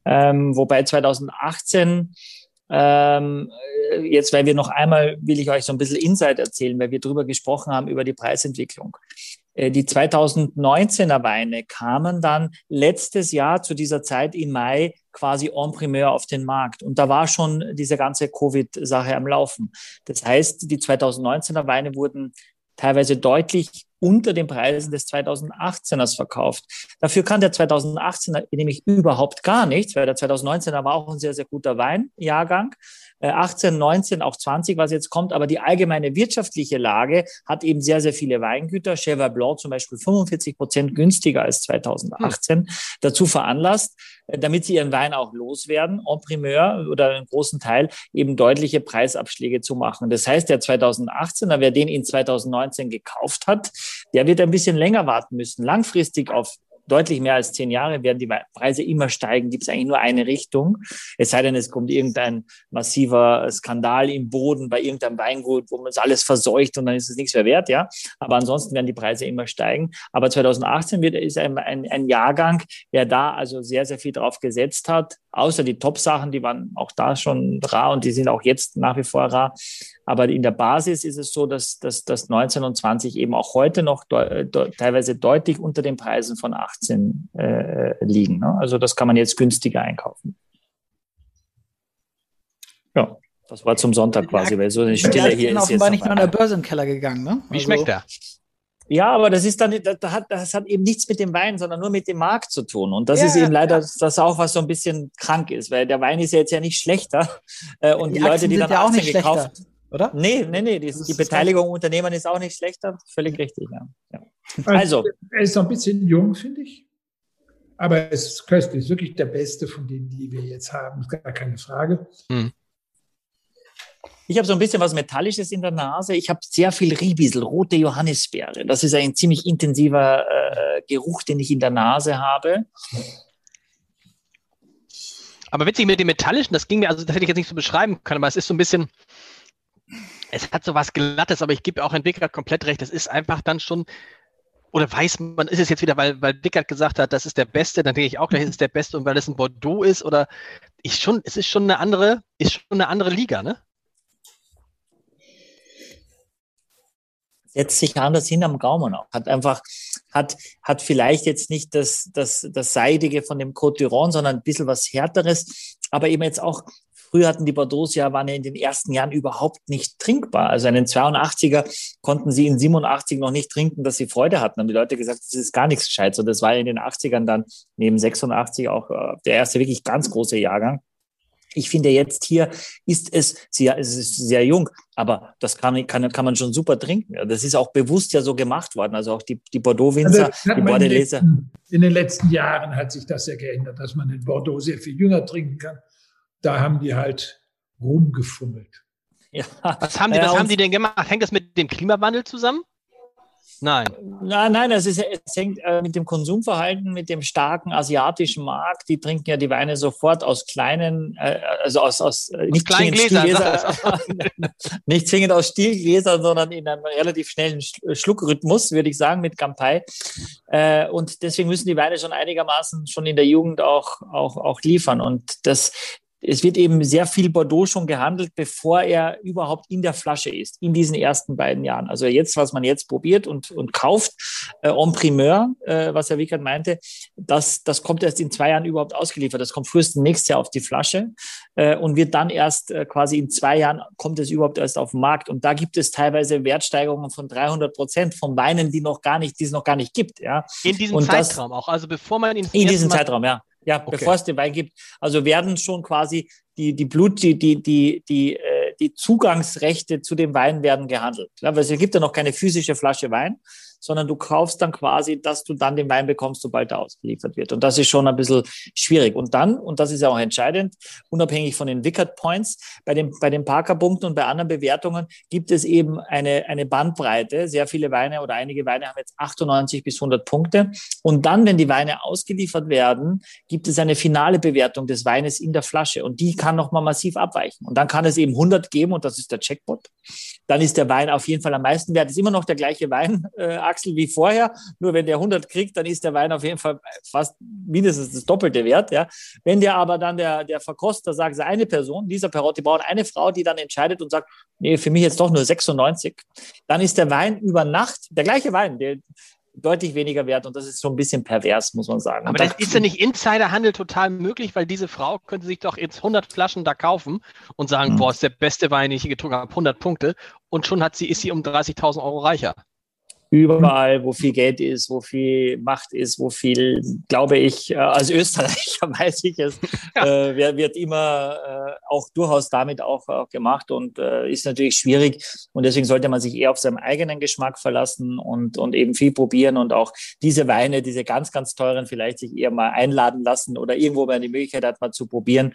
Ähm, wobei 2018 ähm, jetzt, weil wir noch einmal, will ich euch so ein bisschen Insight erzählen, weil wir darüber gesprochen haben, über die Preisentwicklung. Äh, die 2019er Weine kamen dann letztes Jahr zu dieser Zeit im Mai quasi en primeur auf den Markt. Und da war schon diese ganze Covid-Sache am Laufen. Das heißt, die 2019er Weine wurden teilweise deutlich unter den Preisen des 2018ers verkauft. Dafür kann der 2018er nämlich überhaupt gar nichts, weil der 2019er war auch ein sehr, sehr guter Weinjahrgang. 18, äh, 19, auch 20, was jetzt kommt. Aber die allgemeine wirtschaftliche Lage hat eben sehr, sehr viele Weingüter. Cheval Blanc zum Beispiel 45 Prozent günstiger als 2018 hm. dazu veranlasst, äh, damit sie ihren Wein auch loswerden, en primeur oder einen großen Teil eben deutliche Preisabschläge zu machen. Das heißt, der 2018er, wer den in 2019 gekauft hat, der wird ein bisschen länger warten müssen, langfristig auf deutlich mehr als zehn Jahre werden die Preise immer steigen. Gibt es eigentlich nur eine Richtung. Es sei denn, es kommt irgendein massiver Skandal im Boden bei irgendeinem Weingut, wo man es alles verseucht und dann ist es nichts mehr wert, ja. Aber ansonsten werden die Preise immer steigen. Aber 2018 wird, ist ein, ein, ein Jahrgang, der da also sehr, sehr viel drauf gesetzt hat. Außer die Top-Sachen, die waren auch da schon rar und die sind auch jetzt nach wie vor rar. Aber in der Basis ist es so, dass, dass, dass 19 und 20 eben auch heute noch de de teilweise deutlich unter den Preisen von 18 äh, liegen. Ne? Also das kann man jetzt günstiger einkaufen. Ja, das war zum Sonntag quasi, weil so eine Stille hier ist offenbar nicht nur an der Börse im Keller gegangen. Ne? Wie also, schmeckt der? Ja, aber das ist dann, das hat, das hat eben nichts mit dem Wein, sondern nur mit dem Markt zu tun. Und das ja, ist eben leider das auch, was so ein bisschen krank ist, weil der Wein ist ja jetzt ja nicht schlechter. Äh, und die, die Leute, die dann ja auch nicht gekauft, schlechter oder? Nee, nee, nee. Die, die Beteiligung Unternehmen ist auch nicht schlechter. Völlig richtig, ja. ja. Also, also. Er ist noch ein bisschen jung, finde ich. Aber es ist köstlich. Ist wirklich der beste von denen, die wir jetzt haben. Gar keine Frage. Hm. Ich habe so ein bisschen was Metallisches in der Nase. Ich habe sehr viel Riebisel, rote Johannisbeere. Das ist ein ziemlich intensiver äh, Geruch, den ich in der Nase habe. Aber witzig mit dem Metallischen, das ging mir, also das hätte ich jetzt nicht so beschreiben können, aber es ist so ein bisschen, es hat so was Glattes, aber ich gebe auch Entwickler komplett recht. Es ist einfach dann schon, oder weiß man, ist es jetzt wieder, weil, weil Dickert gesagt hat, das ist der Beste, dann denke ich auch gleich, es ist der Beste und weil es ein Bordeaux ist oder ich schon, es ist schon eine andere, ist schon eine andere Liga, ne? setzt sich anders hin am Gaumen auch. Hat einfach, hat, hat vielleicht jetzt nicht das, das, das Seidige von dem Côte d'Iron, sondern ein bisschen was Härteres, aber eben jetzt auch Früher hatten die Bordeaux ja, waren ja in den ersten Jahren überhaupt nicht trinkbar. Also einen 82er konnten sie in 87 noch nicht trinken, dass sie Freude hatten. Haben die Leute gesagt, das ist gar nichts Gescheites. Und das war in den 80ern dann neben 86 auch äh, der erste wirklich ganz große Jahrgang. Ich finde jetzt hier ist es sehr, es ist sehr jung, aber das kann, kann, kann man schon super trinken. Das ist auch bewusst ja so gemacht worden. Also auch die, die Bordeaux-Winzer, also die Bordelaiser. In den letzten Jahren hat sich das ja geändert, dass man in Bordeaux sehr viel jünger trinken kann da haben die halt rumgefummelt. Ja. Was haben die, was haben die denn gemacht? Hängt das mit dem Klimawandel zusammen? Nein. Nein, nein, es, ist, es hängt äh, mit dem Konsumverhalten, mit dem starken asiatischen Markt. Die trinken ja die Weine sofort aus kleinen, äh, also aus, aus, äh, nicht kleinen Gläsern. nicht zwingend aus Stielgläsern, sondern in einem relativ schnellen Schluckrhythmus, würde ich sagen, mit Campai. Äh, und deswegen müssen die Weine schon einigermaßen schon in der Jugend auch, auch, auch liefern. Und das, es wird eben sehr viel Bordeaux schon gehandelt, bevor er überhaupt in der Flasche ist, in diesen ersten beiden Jahren. Also jetzt, was man jetzt probiert und, und kauft, äh, en primeur, äh, was Herr Wickert meinte, das, das kommt erst in zwei Jahren überhaupt ausgeliefert. Das kommt frühestens nächstes Jahr auf die Flasche äh, und wird dann erst äh, quasi in zwei Jahren kommt es überhaupt erst auf den Markt. Und da gibt es teilweise Wertsteigerungen von 300 Prozent von Weinen, die noch gar nicht, die es noch gar nicht gibt. Ja. In diesem und Zeitraum das, auch, also bevor man ihn in diesem Zeitraum, ja. Ja, okay. bevor es den Wein gibt. Also werden schon quasi die, die Blut, die, die, die, die, äh, die Zugangsrechte zu dem Wein werden gehandelt. Ja, weil es gibt ja noch keine physische Flasche Wein, sondern du kaufst dann quasi, dass du dann den Wein bekommst, sobald er ausgeliefert wird. Und das ist schon ein bisschen schwierig. Und dann, und das ist ja auch entscheidend, unabhängig von den Wickert Points, bei den, bei den Parker-Punkten und bei anderen Bewertungen gibt es eben eine, eine Bandbreite. Sehr viele Weine oder einige Weine haben jetzt 98 bis 100 Punkte. Und dann, wenn die Weine ausgeliefert werden, gibt es eine finale Bewertung des Weines in der Flasche und die kann nochmal massiv abweichen. Und dann kann es eben 100 geben und das ist der Checkpot. Dann ist der Wein auf jeden Fall am meisten wert. Ist immer noch der gleiche Wein, äh, Axel, wie vorher. Nur wenn der 100 kriegt, dann ist der Wein auf jeden Fall fast mindestens das doppelte Wert. Ja. Wenn der aber dann der, der Verkoster sagt, es eine Person, dieser Perotti braucht eine Frau, die dann entscheidet und sagt, nee, für mich jetzt doch nur 96, dann ist der Wein über Nacht, der gleiche Wein, der, deutlich weniger wert und das ist so ein bisschen pervers, muss man sagen. Aber das ist ja nicht Insiderhandel total möglich, weil diese Frau könnte sich doch jetzt 100 Flaschen da kaufen und sagen, mhm. boah, ist der beste Wein, den ich hier getrunken habe, 100 Punkte und schon hat sie, ist sie um 30.000 Euro reicher überall, wo viel Geld ist, wo viel Macht ist, wo viel, glaube ich, äh, als Österreicher weiß ich es, ja. äh, wird immer äh, auch durchaus damit auch, auch gemacht und äh, ist natürlich schwierig. Und deswegen sollte man sich eher auf seinen eigenen Geschmack verlassen und, und eben viel probieren und auch diese Weine, diese ganz, ganz teuren, vielleicht sich eher mal einladen lassen oder irgendwo mal die Möglichkeit hat, mal zu probieren.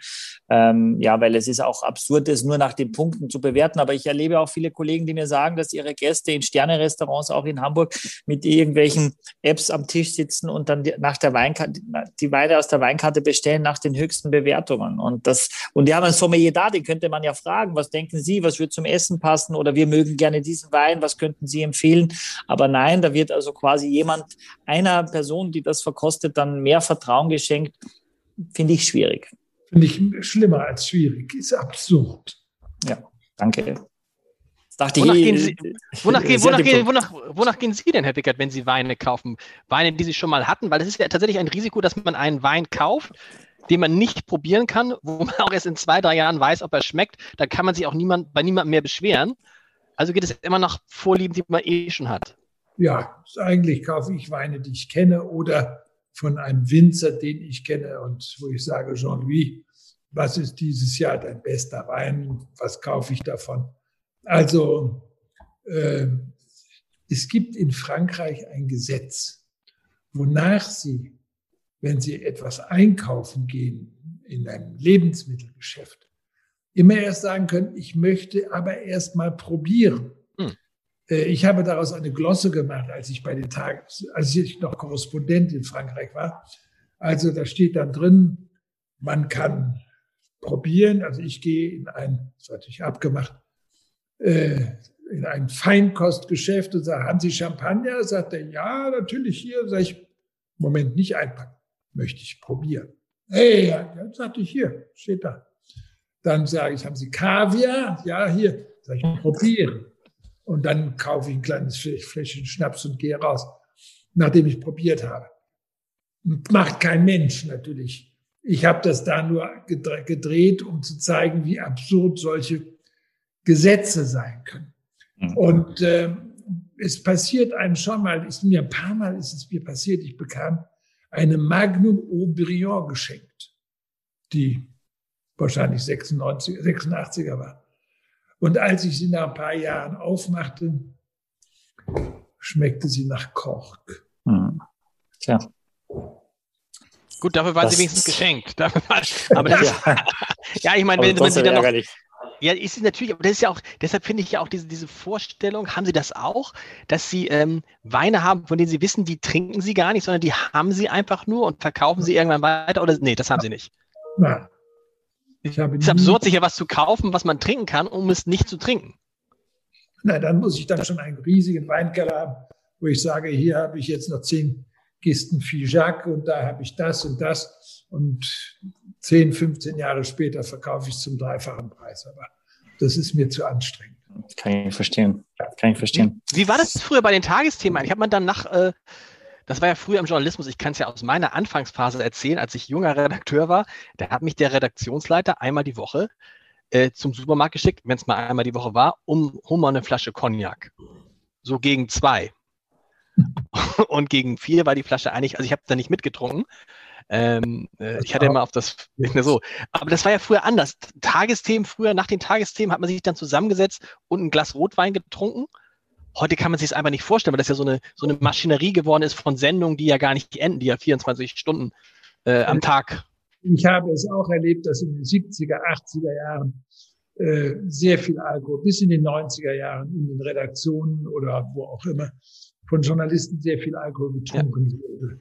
Ähm, ja, weil es ist auch absurd, es nur nach den Punkten zu bewerten. Aber ich erlebe auch viele Kollegen, die mir sagen, dass ihre Gäste in Sterne-Restaurants auch in Hamburg mit irgendwelchen Apps am Tisch sitzen und dann die, nach der Weinkarte, die Weine aus der Weinkarte bestellen nach den höchsten Bewertungen. Und das, und die haben ein Sommelier da, den könnte man ja fragen, was denken Sie, was wird zum Essen passen? Oder wir mögen gerne diesen Wein, was könnten Sie empfehlen? Aber nein, da wird also quasi jemand, einer Person, die das verkostet, dann mehr Vertrauen geschenkt. Finde ich schwierig. Finde ich schlimmer als schwierig, ist absurd. Ja, danke. Dachte wonach, ich, gehen Sie, wonach, gehen, wonach, gehen, wonach, wonach, gehen Sie denn, Herr Wickert, wenn Sie Weine kaufen? Weine, die Sie schon mal hatten? Weil es ist ja tatsächlich ein Risiko, dass man einen Wein kauft, den man nicht probieren kann, wo man auch erst in zwei, drei Jahren weiß, ob er schmeckt. Da kann man sich auch niemand, bei niemandem mehr beschweren. Also geht es immer nach Vorlieben, die man eh schon hat. Ja, eigentlich kaufe ich Weine, die ich kenne oder von einem Winzer, den ich kenne und wo ich sage, Jean-Louis, was ist dieses Jahr dein bester Wein? Was kaufe ich davon? Also äh, es gibt in Frankreich ein Gesetz, wonach Sie, wenn Sie etwas einkaufen gehen in einem Lebensmittelgeschäft, immer erst sagen können, ich möchte aber erst mal probieren. Hm. Äh, ich habe daraus eine Glosse gemacht, als ich bei den Tagen, als ich noch Korrespondent in Frankreich war. Also da steht dann drin, man kann probieren. Also ich gehe in ein, das hatte ich abgemacht, äh, in ein Feinkostgeschäft und sage, haben Sie Champagner? Sagt er, ja, natürlich hier. Sag ich, Moment, nicht einpacken. Möchte ich probieren. Hey, ja, sagte ich hier, steht da. Dann sage ich, haben Sie Kaviar? Ja, hier. Sag ich, probieren. Und dann kaufe ich ein kleines Fläschchen Schnaps und gehe raus, nachdem ich probiert habe. Macht kein Mensch natürlich. Ich habe das da nur gedreht, um zu zeigen, wie absurd solche Gesetze sein können. Mhm. Und äh, es passiert einem schon mal, ist mir ein paar Mal ist es mir passiert, ich bekam eine Magnum Aubryon geschenkt, die wahrscheinlich 96, 86er war. Und als ich sie nach ein paar Jahren aufmachte, schmeckte sie nach Kork. Hm. Tja. Gut, dafür war das sie wenigstens geschenkt. aber das, ja. ja, ich meine, wenn man sie dann noch, ja, ist sie natürlich, aber das ist ja auch, deshalb finde ich ja auch diese, diese Vorstellung, haben Sie das auch, dass Sie ähm, Weine haben, von denen Sie wissen, die trinken Sie gar nicht, sondern die haben Sie einfach nur und verkaufen Sie irgendwann weiter oder nee, das haben Sie nicht. Nein. Ich habe es ist absurd, sich ja was zu kaufen, was man trinken kann, um es nicht zu trinken. Na, dann muss ich dann schon einen riesigen Weinkeller haben, wo ich sage, hier habe ich jetzt noch zehn Kisten Figeac und da habe ich das und das und 10, 15 Jahre später verkaufe ich es zum dreifachen Preis. Aber das ist mir zu anstrengend. Kann ich verstehen. Kann ich verstehen. Wie war das früher bei den Tagesthemen? Ich habe man dann nach, äh, das war ja früher im Journalismus, ich kann es ja aus meiner Anfangsphase erzählen, als ich junger Redakteur war, da hat mich der Redaktionsleiter einmal die Woche äh, zum Supermarkt geschickt, wenn es mal einmal die Woche war, um Hummer eine Flasche Cognac. So gegen zwei. Und gegen vier war die Flasche eigentlich, also ich habe da nicht mitgetrunken, ähm, äh, ich hatte immer auf das, nicht mehr so. Aber das war ja früher anders. Tagesthemen, früher nach den Tagesthemen hat man sich dann zusammengesetzt und ein Glas Rotwein getrunken Heute kann man sich es einfach nicht vorstellen, weil das ja so eine, so eine Maschinerie geworden ist von Sendungen, die ja gar nicht enden, die ja 24 Stunden äh, am Tag. Ich habe es auch erlebt, dass in den 70er, 80er Jahren äh, sehr viel Alkohol, bis in den 90er Jahren in den Redaktionen oder wo auch immer, von Journalisten sehr viel Alkohol getrunken ja. wurde.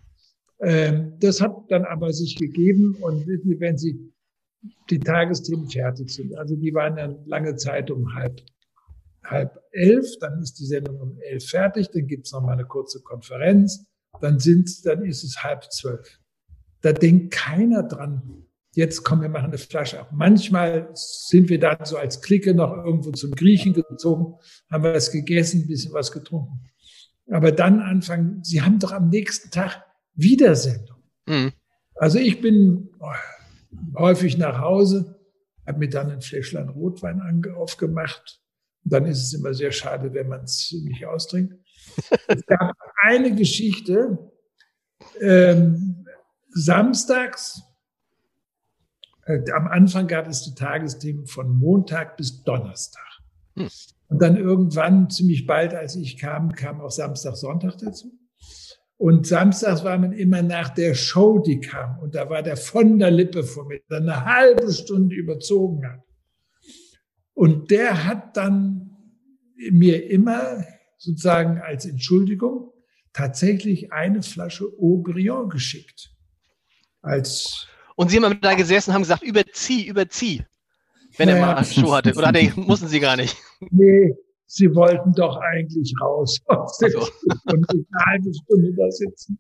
Ähm, das hat dann aber sich gegeben und wenn Sie die Tagesthemen fertig sind, also die waren dann lange Zeit um halb, halb elf, dann ist die Sendung um elf fertig, dann gibt's noch mal eine kurze Konferenz, dann sind's, dann ist es halb zwölf. Da denkt keiner dran, jetzt kommen wir machen eine Flasche ab. Manchmal sind wir dann so als Clique noch irgendwo zum Griechen gezogen, haben wir was gegessen, ein bisschen was getrunken. Aber dann anfangen, Sie haben doch am nächsten Tag Wiedersendung. Mhm. Also ich bin häufig nach Hause, habe mir dann ein Fläschlein Rotwein aufgemacht. Und dann ist es immer sehr schade, wenn man es nicht austrinkt. es gab eine Geschichte, ähm, samstags, äh, am Anfang gab es die Tagesthemen von Montag bis Donnerstag. Hm. Und dann irgendwann, ziemlich bald, als ich kam, kam auch Samstag, Sonntag dazu. Und samstags war man immer nach der Show, die kam. Und da war der von der Lippe vor mir, der eine halbe Stunde überzogen hat. Und der hat dann mir immer sozusagen als Entschuldigung tatsächlich eine Flasche Aubryon geschickt. Als und Sie haben da gesessen und haben gesagt, überzieh, überzieh, wenn naja. er mal Show hatte. Oder hatte, mussten Sie gar nicht? Nee, sie wollten doch eigentlich raus aus also. und eine halbe Stunde da sitzen.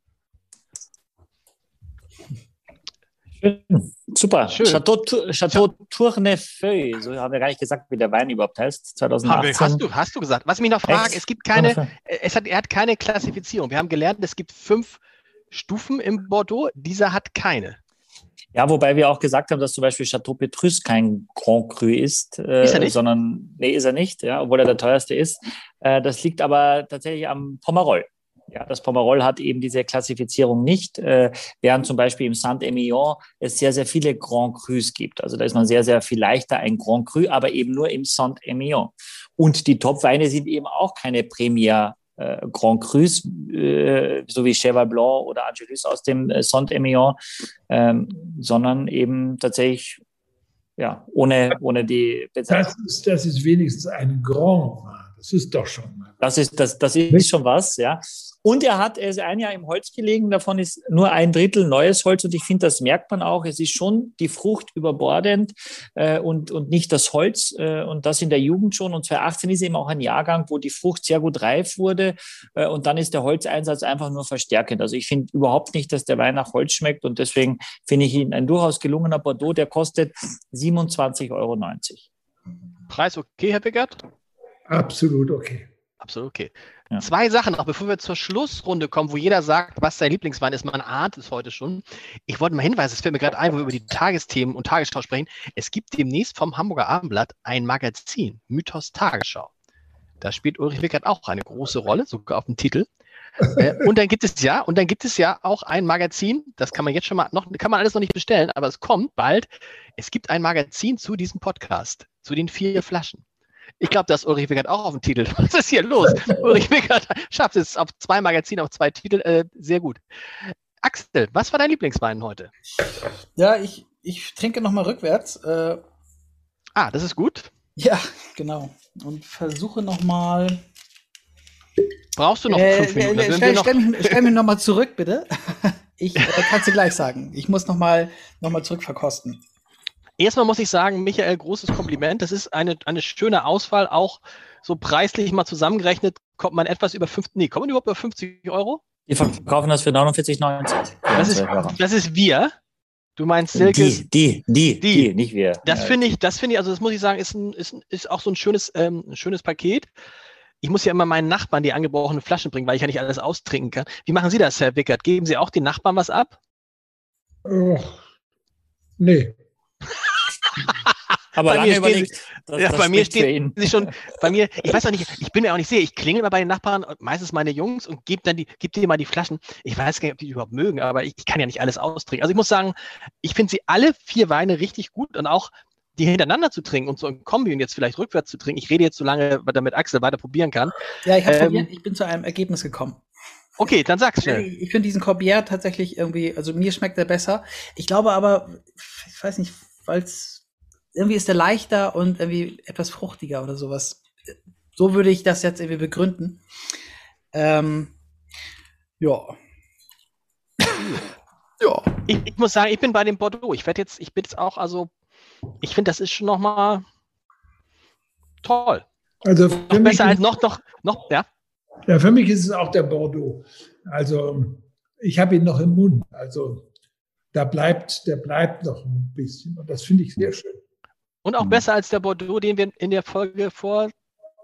Schön. Super. Schön. Chateau, Chateau Tournefeuille, so haben wir gar nicht gesagt, wie der Wein überhaupt heißt. 2018. Hast du, hast du gesagt. Was mich noch fragt, es gibt keine, es hat, er hat keine Klassifizierung. Wir haben gelernt, es gibt fünf Stufen im Bordeaux. Dieser hat keine. Ja, wobei wir auch gesagt haben, dass zum Beispiel Chateau Petrus kein Grand Cru ist, äh, ist er nicht? sondern, nee, ist er nicht, ja, obwohl er der teuerste ist. Äh, das liegt aber tatsächlich am Pomerol. Ja, das Pomerol hat eben diese Klassifizierung nicht, äh, während zum Beispiel im Saint-Emilion es sehr, sehr viele Grand Crus gibt. Also da ist man sehr, sehr viel leichter ein Grand Cru, aber eben nur im Saint-Emilion. Und die Top-Weine sind eben auch keine Premier äh, Grand Crus, äh, so wie Cheval Blanc oder Angelus aus dem äh, Saint-Emilion, ähm, sondern eben tatsächlich ja, ohne, ohne die Bezeichnung. Das ist, das ist wenigstens ein Grand Das ist doch schon mal. Das ist, das, das ist schon was, ja. Und er hat, er ist ein Jahr im Holz gelegen, davon ist nur ein Drittel neues Holz und ich finde, das merkt man auch. Es ist schon die Frucht überbordend äh, und, und nicht das Holz äh, und das in der Jugend schon. Und 2018 ist eben auch ein Jahrgang, wo die Frucht sehr gut reif wurde äh, und dann ist der Holzeinsatz einfach nur verstärkend. Also ich finde überhaupt nicht, dass der Wein nach Holz schmeckt und deswegen finde ich ihn ein durchaus gelungener Bordeaux, der kostet 27,90 Euro. Preis okay, Herr Beckert? Absolut okay. Absolut okay. Ja. Zwei Sachen noch, bevor wir zur Schlussrunde kommen, wo jeder sagt, was sein Lieblingswein ist. Man ahnt es heute schon. Ich wollte mal hinweisen, es fällt mir gerade ein, wo wir über die Tagesthemen und Tagesschau sprechen. Es gibt demnächst vom Hamburger Abendblatt ein Magazin, Mythos Tagesschau. Da spielt Ulrich Wickert auch eine große Rolle, sogar auf dem Titel. äh, und dann gibt es ja, und dann gibt es ja auch ein Magazin, das kann man jetzt schon mal noch, kann man alles noch nicht bestellen, aber es kommt bald. Es gibt ein Magazin zu diesem Podcast, zu den vier Flaschen. Ich glaube, dass Ulrich Wickert auch auf dem Titel. Was ist hier los? Ulrich Wickert schafft es auf zwei Magazine, auf zwei Titel. Äh, sehr gut. Axel, was war dein Lieblingswein heute? Ja, ich, ich trinke nochmal rückwärts. Äh, ah, das ist gut. Ja, genau. Und versuche nochmal. Brauchst du noch äh, fünf Minuten? Äh, stell, stell, mich, stell mich nochmal zurück, bitte. Ich äh, kann es dir gleich sagen. Ich muss nochmal noch mal zurück verkosten. Erstmal muss ich sagen, Michael, großes Kompliment. Das ist eine, eine schöne Auswahl, auch so preislich mal zusammengerechnet, kommt man etwas über 50, nee, kommt man überhaupt über 50 Euro? Wir verkaufen das für 49,90. Das ist, das ist wir. Du meinst Silke? Die, die, die, die, die nicht wir. Das ja. finde ich, das finde ich, also das muss ich sagen, ist, ein, ist, ist auch so ein schönes, ähm, ein schönes Paket. Ich muss ja immer meinen Nachbarn die angebrochenen Flaschen bringen, weil ich ja nicht alles austrinken kann. Wie machen Sie das, Herr Wickert? Geben Sie auch den Nachbarn was ab? Oh, nee. Aber bei mir überlegt, das, ja, das bei mir steht sie schon, bei mir, ich weiß auch nicht, ich bin mir auch nicht sicher, ich klingel immer bei den Nachbarn, meistens meine Jungs und gebe dann die, gib dir mal die Flaschen. Ich weiß gar nicht, ob die, die überhaupt mögen, aber ich, ich kann ja nicht alles austrinken. Also ich muss sagen, ich finde sie alle vier Weine richtig gut und auch die hintereinander zu trinken und so ein Kombi und jetzt vielleicht rückwärts zu trinken. Ich rede jetzt so lange, damit Axel weiter probieren kann. Ja, ich, ähm, ich bin zu einem Ergebnis gekommen. Okay, dann sag's schnell. Ich finde diesen Corbière tatsächlich irgendwie, also mir schmeckt er besser. Ich glaube aber, ich weiß nicht, weil es irgendwie ist er leichter und irgendwie etwas fruchtiger oder sowas. So würde ich das jetzt irgendwie begründen. Ähm, ja. ja. Ich, ich, muss sagen, ich bin bei dem Bordeaux. Ich werde jetzt, ich bin jetzt auch, also, ich finde, das ist schon noch mal toll. Also noch besser als noch, noch, noch, ja. Ja, für mich ist es auch der Bordeaux. Also ich habe ihn noch im Mund. Also da bleibt, der bleibt noch ein bisschen. Und das finde ich sehr schön. Und auch mhm. besser als der Bordeaux, den wir in der Folge vor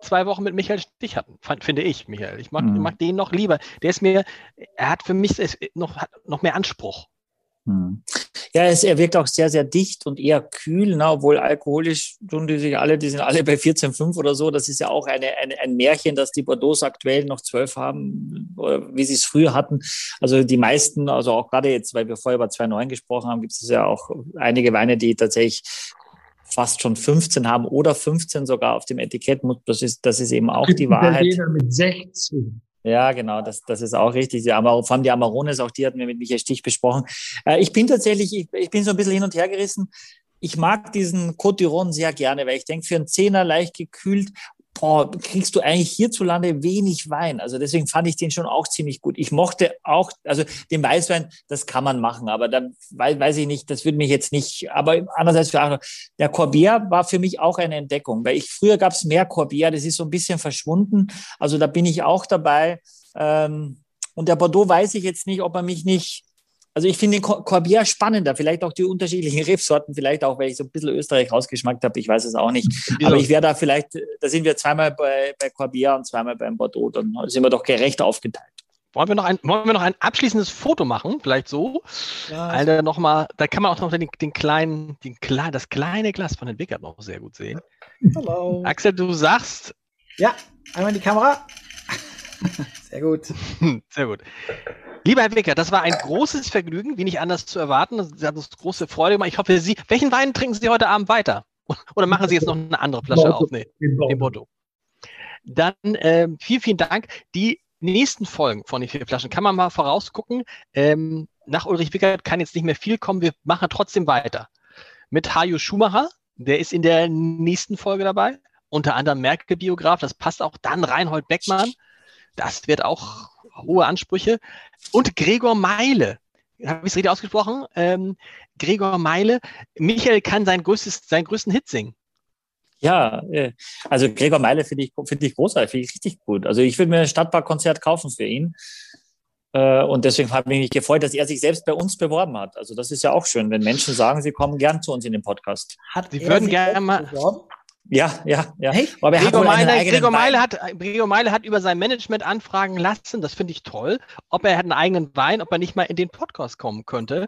zwei Wochen mit Michael Stich hatten, finde ich, Michael. Ich mag, mhm. mag den noch lieber. Der ist mir, er hat für mich noch, noch mehr Anspruch. Hm. Ja, es, er wirkt auch sehr, sehr dicht und eher kühl, ne, obwohl alkoholisch tun die sich alle, die sind alle bei 14,5 oder so. Das ist ja auch eine, eine, ein Märchen, dass die Bordeaux aktuell noch 12 haben, wie sie es früher hatten. Also die meisten, also auch gerade jetzt, weil wir vorher über 2,9 gesprochen haben, gibt es ja auch einige Weine, die tatsächlich fast schon 15 haben oder 15 sogar auf dem Etikett. Das ist, das ist eben auch die Wahrheit. mit 16. Ja, genau, das, das ist auch richtig. Ja, aber vor allem die Amarones, auch die hatten wir mit Michael Stich besprochen. Äh, ich bin tatsächlich, ich, ich bin so ein bisschen hin und her gerissen. Ich mag diesen Côte d'Iron sehr gerne, weil ich denke, für einen Zehner leicht gekühlt boah, kriegst du eigentlich hierzulande wenig Wein. Also deswegen fand ich den schon auch ziemlich gut. Ich mochte auch, also den Weißwein, das kann man machen, aber da weiß ich nicht, das würde mich jetzt nicht, aber andererseits für der Corbière war für mich auch eine Entdeckung, weil ich früher gab es mehr Corbière, das ist so ein bisschen verschwunden. Also da bin ich auch dabei. Ähm, und der Bordeaux weiß ich jetzt nicht, ob er mich nicht also ich finde den Corbière spannender, vielleicht auch die unterschiedlichen Rebsorten, vielleicht auch, weil ich so ein bisschen Österreich rausgeschmackt habe, ich weiß es auch nicht. Aber ich wäre da vielleicht, da sind wir zweimal bei, bei Corbière und zweimal beim Bordeaux, dann sind wir doch gerecht aufgeteilt. Wollen wir noch ein, wollen wir noch ein abschließendes Foto machen? Vielleicht so. Ja. Alter, noch mal, da kann man auch noch den, den kleinen, den, das kleine Glas von den Wickert noch sehr gut sehen. Hallo. Axel, du sagst. Ja, einmal in die Kamera. Sehr gut. Sehr gut. Lieber Herr Wicker, das war ein großes Vergnügen, wie nicht anders zu erwarten. Sie haben uns große Freude gemacht. Ich hoffe, Sie, welchen Wein trinken Sie heute Abend weiter? Oder machen Sie jetzt noch eine andere Flasche auf? Nee, den Bordeaux. Dann ähm, vielen, vielen Dank. Die nächsten Folgen von den vier Flaschen kann man mal vorausgucken. Ähm, nach Ulrich Wickert kann jetzt nicht mehr viel kommen. Wir machen trotzdem weiter. Mit Hajo Schumacher, der ist in der nächsten Folge dabei. Unter anderem Merkel-Biograf, das passt auch. Dann Reinhold Beckmann, das wird auch hohe Ansprüche. Und Gregor Meile. Habe ich es richtig ausgesprochen? Ähm, Gregor Meile. Michael kann sein größtes, seinen größten Hit singen. Ja, äh, also Gregor Meile finde ich, finde ich großartig, finde ich richtig gut. Also ich würde mir ein Stadtparkkonzert kaufen für ihn. Äh, und deswegen habe ich mich gefreut, dass er sich selbst bei uns beworben hat. Also das ist ja auch schön, wenn Menschen sagen, sie kommen gern zu uns in den Podcast. Hat sie würden gerne mal. Beworben? Ja, ja, ja. Hey, Aber er Gregor, hat Meile, Gregor, Meile hat, Gregor Meile hat über sein Management anfragen lassen, das finde ich toll, ob er hat einen eigenen Wein, ob er nicht mal in den Podcast kommen könnte.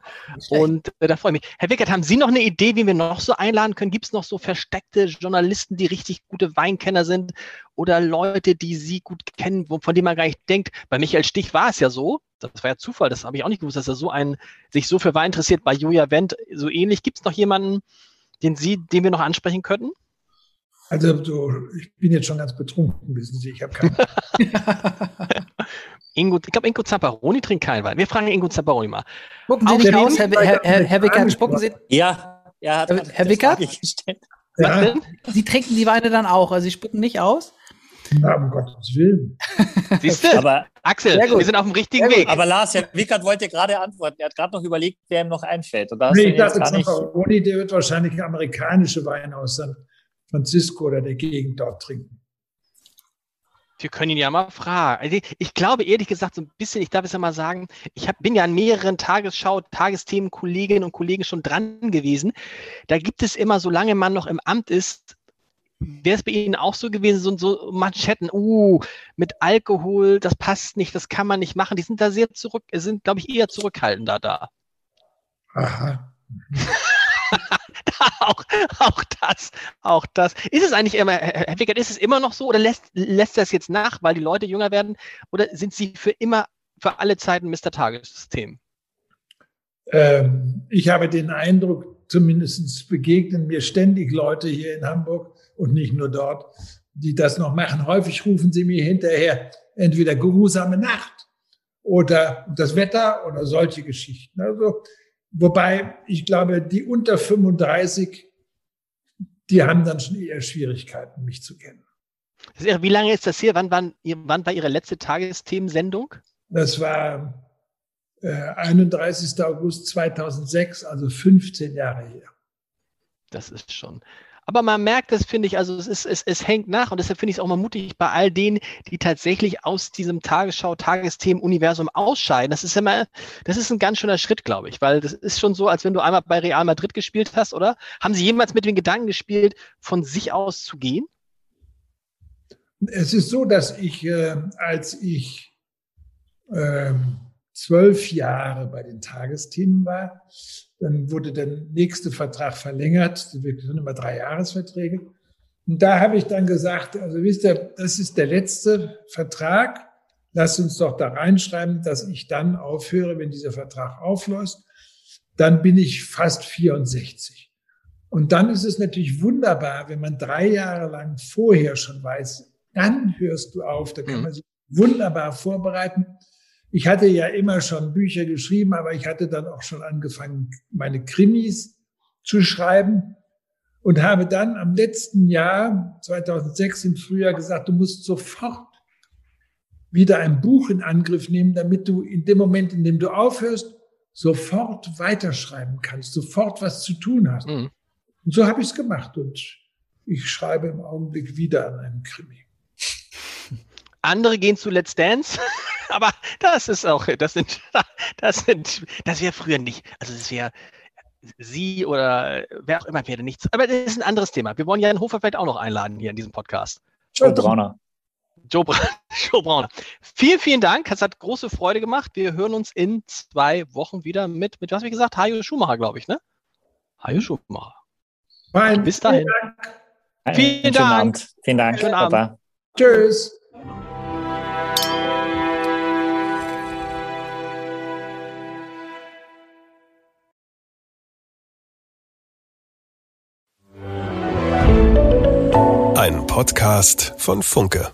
Und äh, da freue ich mich. Herr Wickert, haben Sie noch eine Idee, wie wir noch so einladen können? Gibt es noch so versteckte Journalisten, die richtig gute Weinkenner sind oder Leute, die Sie gut kennen, von denen man gar nicht denkt? Bei Michael Stich war es ja so, das war ja Zufall, das habe ich auch nicht gewusst, dass er so ein, sich so für Wein interessiert. Bei Julia Wendt so ähnlich. Gibt es noch jemanden, den Sie, den wir noch ansprechen könnten? Also so, ich bin jetzt schon ganz betrunken, wissen Sie. Ich habe keine. Ingo, ich glaube, Ingo Zapparoni trinkt keinen Wein. Wir fragen Ingo Zapparoni mal. Spucken Sie nicht aus, Herr, Herr, Herr, Herr Wickert, spucken Sie. Ja, ja hat, Herr, Herr Wickert? Ja. Sie trinken die Weine dann auch, also Sie spucken nicht aus? Na, um Gottes Willen. Siehst du? Aber Axel, wir sind auf dem richtigen Weg. Aber Lars, Herr Wickert wollte gerade antworten. Er hat gerade noch überlegt, wer ihm noch einfällt. Und da nee, ich dachte, Zapparoni, der wird wahrscheinlich amerikanische Weine aus sein Francisco oder der Gegend dort trinken. Wir können ihn ja mal fragen. Also ich glaube ehrlich gesagt so ein bisschen, ich darf es ja mal sagen, ich hab, bin ja an mehreren Tagesschau, Tagesthemen, Kolleginnen und Kollegen schon dran gewesen. Da gibt es immer, solange man noch im Amt ist, wäre es bei Ihnen auch so gewesen, so, so Manschetten, uh, mit Alkohol, das passt nicht, das kann man nicht machen. Die sind da sehr zurück, sind, glaube ich, eher zurückhaltender da. Aha. auch, auch das, auch das. Ist es eigentlich immer, Herr Wickert, ist es immer noch so oder lässt, lässt das jetzt nach, weil die Leute jünger werden? Oder sind Sie für immer, für alle Zeiten Mr. Tagessystem? Ähm, ich habe den Eindruck, zumindest begegnen mir ständig Leute hier in Hamburg und nicht nur dort, die das noch machen. Häufig rufen sie mir hinterher entweder geruhsame Nacht oder das Wetter oder solche Geschichten. Also, wobei ich glaube, die unter 35, die haben dann schon eher Schwierigkeiten, mich zu kennen. Wie lange ist das hier? Wann, wann, wann war Ihre letzte Tagesthemensendung? Das war äh, 31. August 2006, also 15 Jahre her. Das ist schon. Aber man merkt das, finde ich, also es, ist, es, es hängt nach und deshalb finde ich es auch mal mutig bei all denen, die tatsächlich aus diesem Tagesschau, Tagesthemen-Universum ausscheiden. Das ist immer, das ist ein ganz schöner Schritt, glaube ich, weil das ist schon so, als wenn du einmal bei Real Madrid gespielt hast, oder? Haben Sie jemals mit den Gedanken gespielt, von sich aus zu gehen? Es ist so, dass ich, äh, als ich äh, zwölf Jahre bei den Tagesthemen war, dann wurde der nächste Vertrag verlängert. Wir sind immer drei Jahresverträge. Und da habe ich dann gesagt, also wisst ihr, das ist der letzte Vertrag. Lasst uns doch da reinschreiben, dass ich dann aufhöre, wenn dieser Vertrag aufläuft. Dann bin ich fast 64. Und dann ist es natürlich wunderbar, wenn man drei Jahre lang vorher schon weiß, dann hörst du auf, da kann mhm. man sich wunderbar vorbereiten. Ich hatte ja immer schon Bücher geschrieben, aber ich hatte dann auch schon angefangen, meine Krimis zu schreiben und habe dann am letzten Jahr, 2006 im Frühjahr, gesagt, du musst sofort wieder ein Buch in Angriff nehmen, damit du in dem Moment, in dem du aufhörst, sofort weiterschreiben kannst, sofort was zu tun hast. Mhm. Und so habe ich es gemacht und ich schreibe im Augenblick wieder an einem Krimi. Andere gehen zu Let's Dance. Aber das ist auch, das sind, das sind, das wäre früher nicht, also das wäre Sie oder wer auch immer wäre nichts. Aber das ist ein anderes Thema. Wir wollen Jan Hofer vielleicht auch noch einladen hier in diesem Podcast. Joe Brauner. Joe, Bra Joe Brauner. Vielen, vielen Dank. Es hat große Freude gemacht. Wir hören uns in zwei Wochen wieder mit, mit was habe ich gesagt? Hajo Schumacher, glaube ich, ne? Hajo. Schumacher. Fein. Bis dahin. Vielen Dank. Vielen Dank. Vielen Dank. Schönen Abend. Tschüss. Podcast von Funke.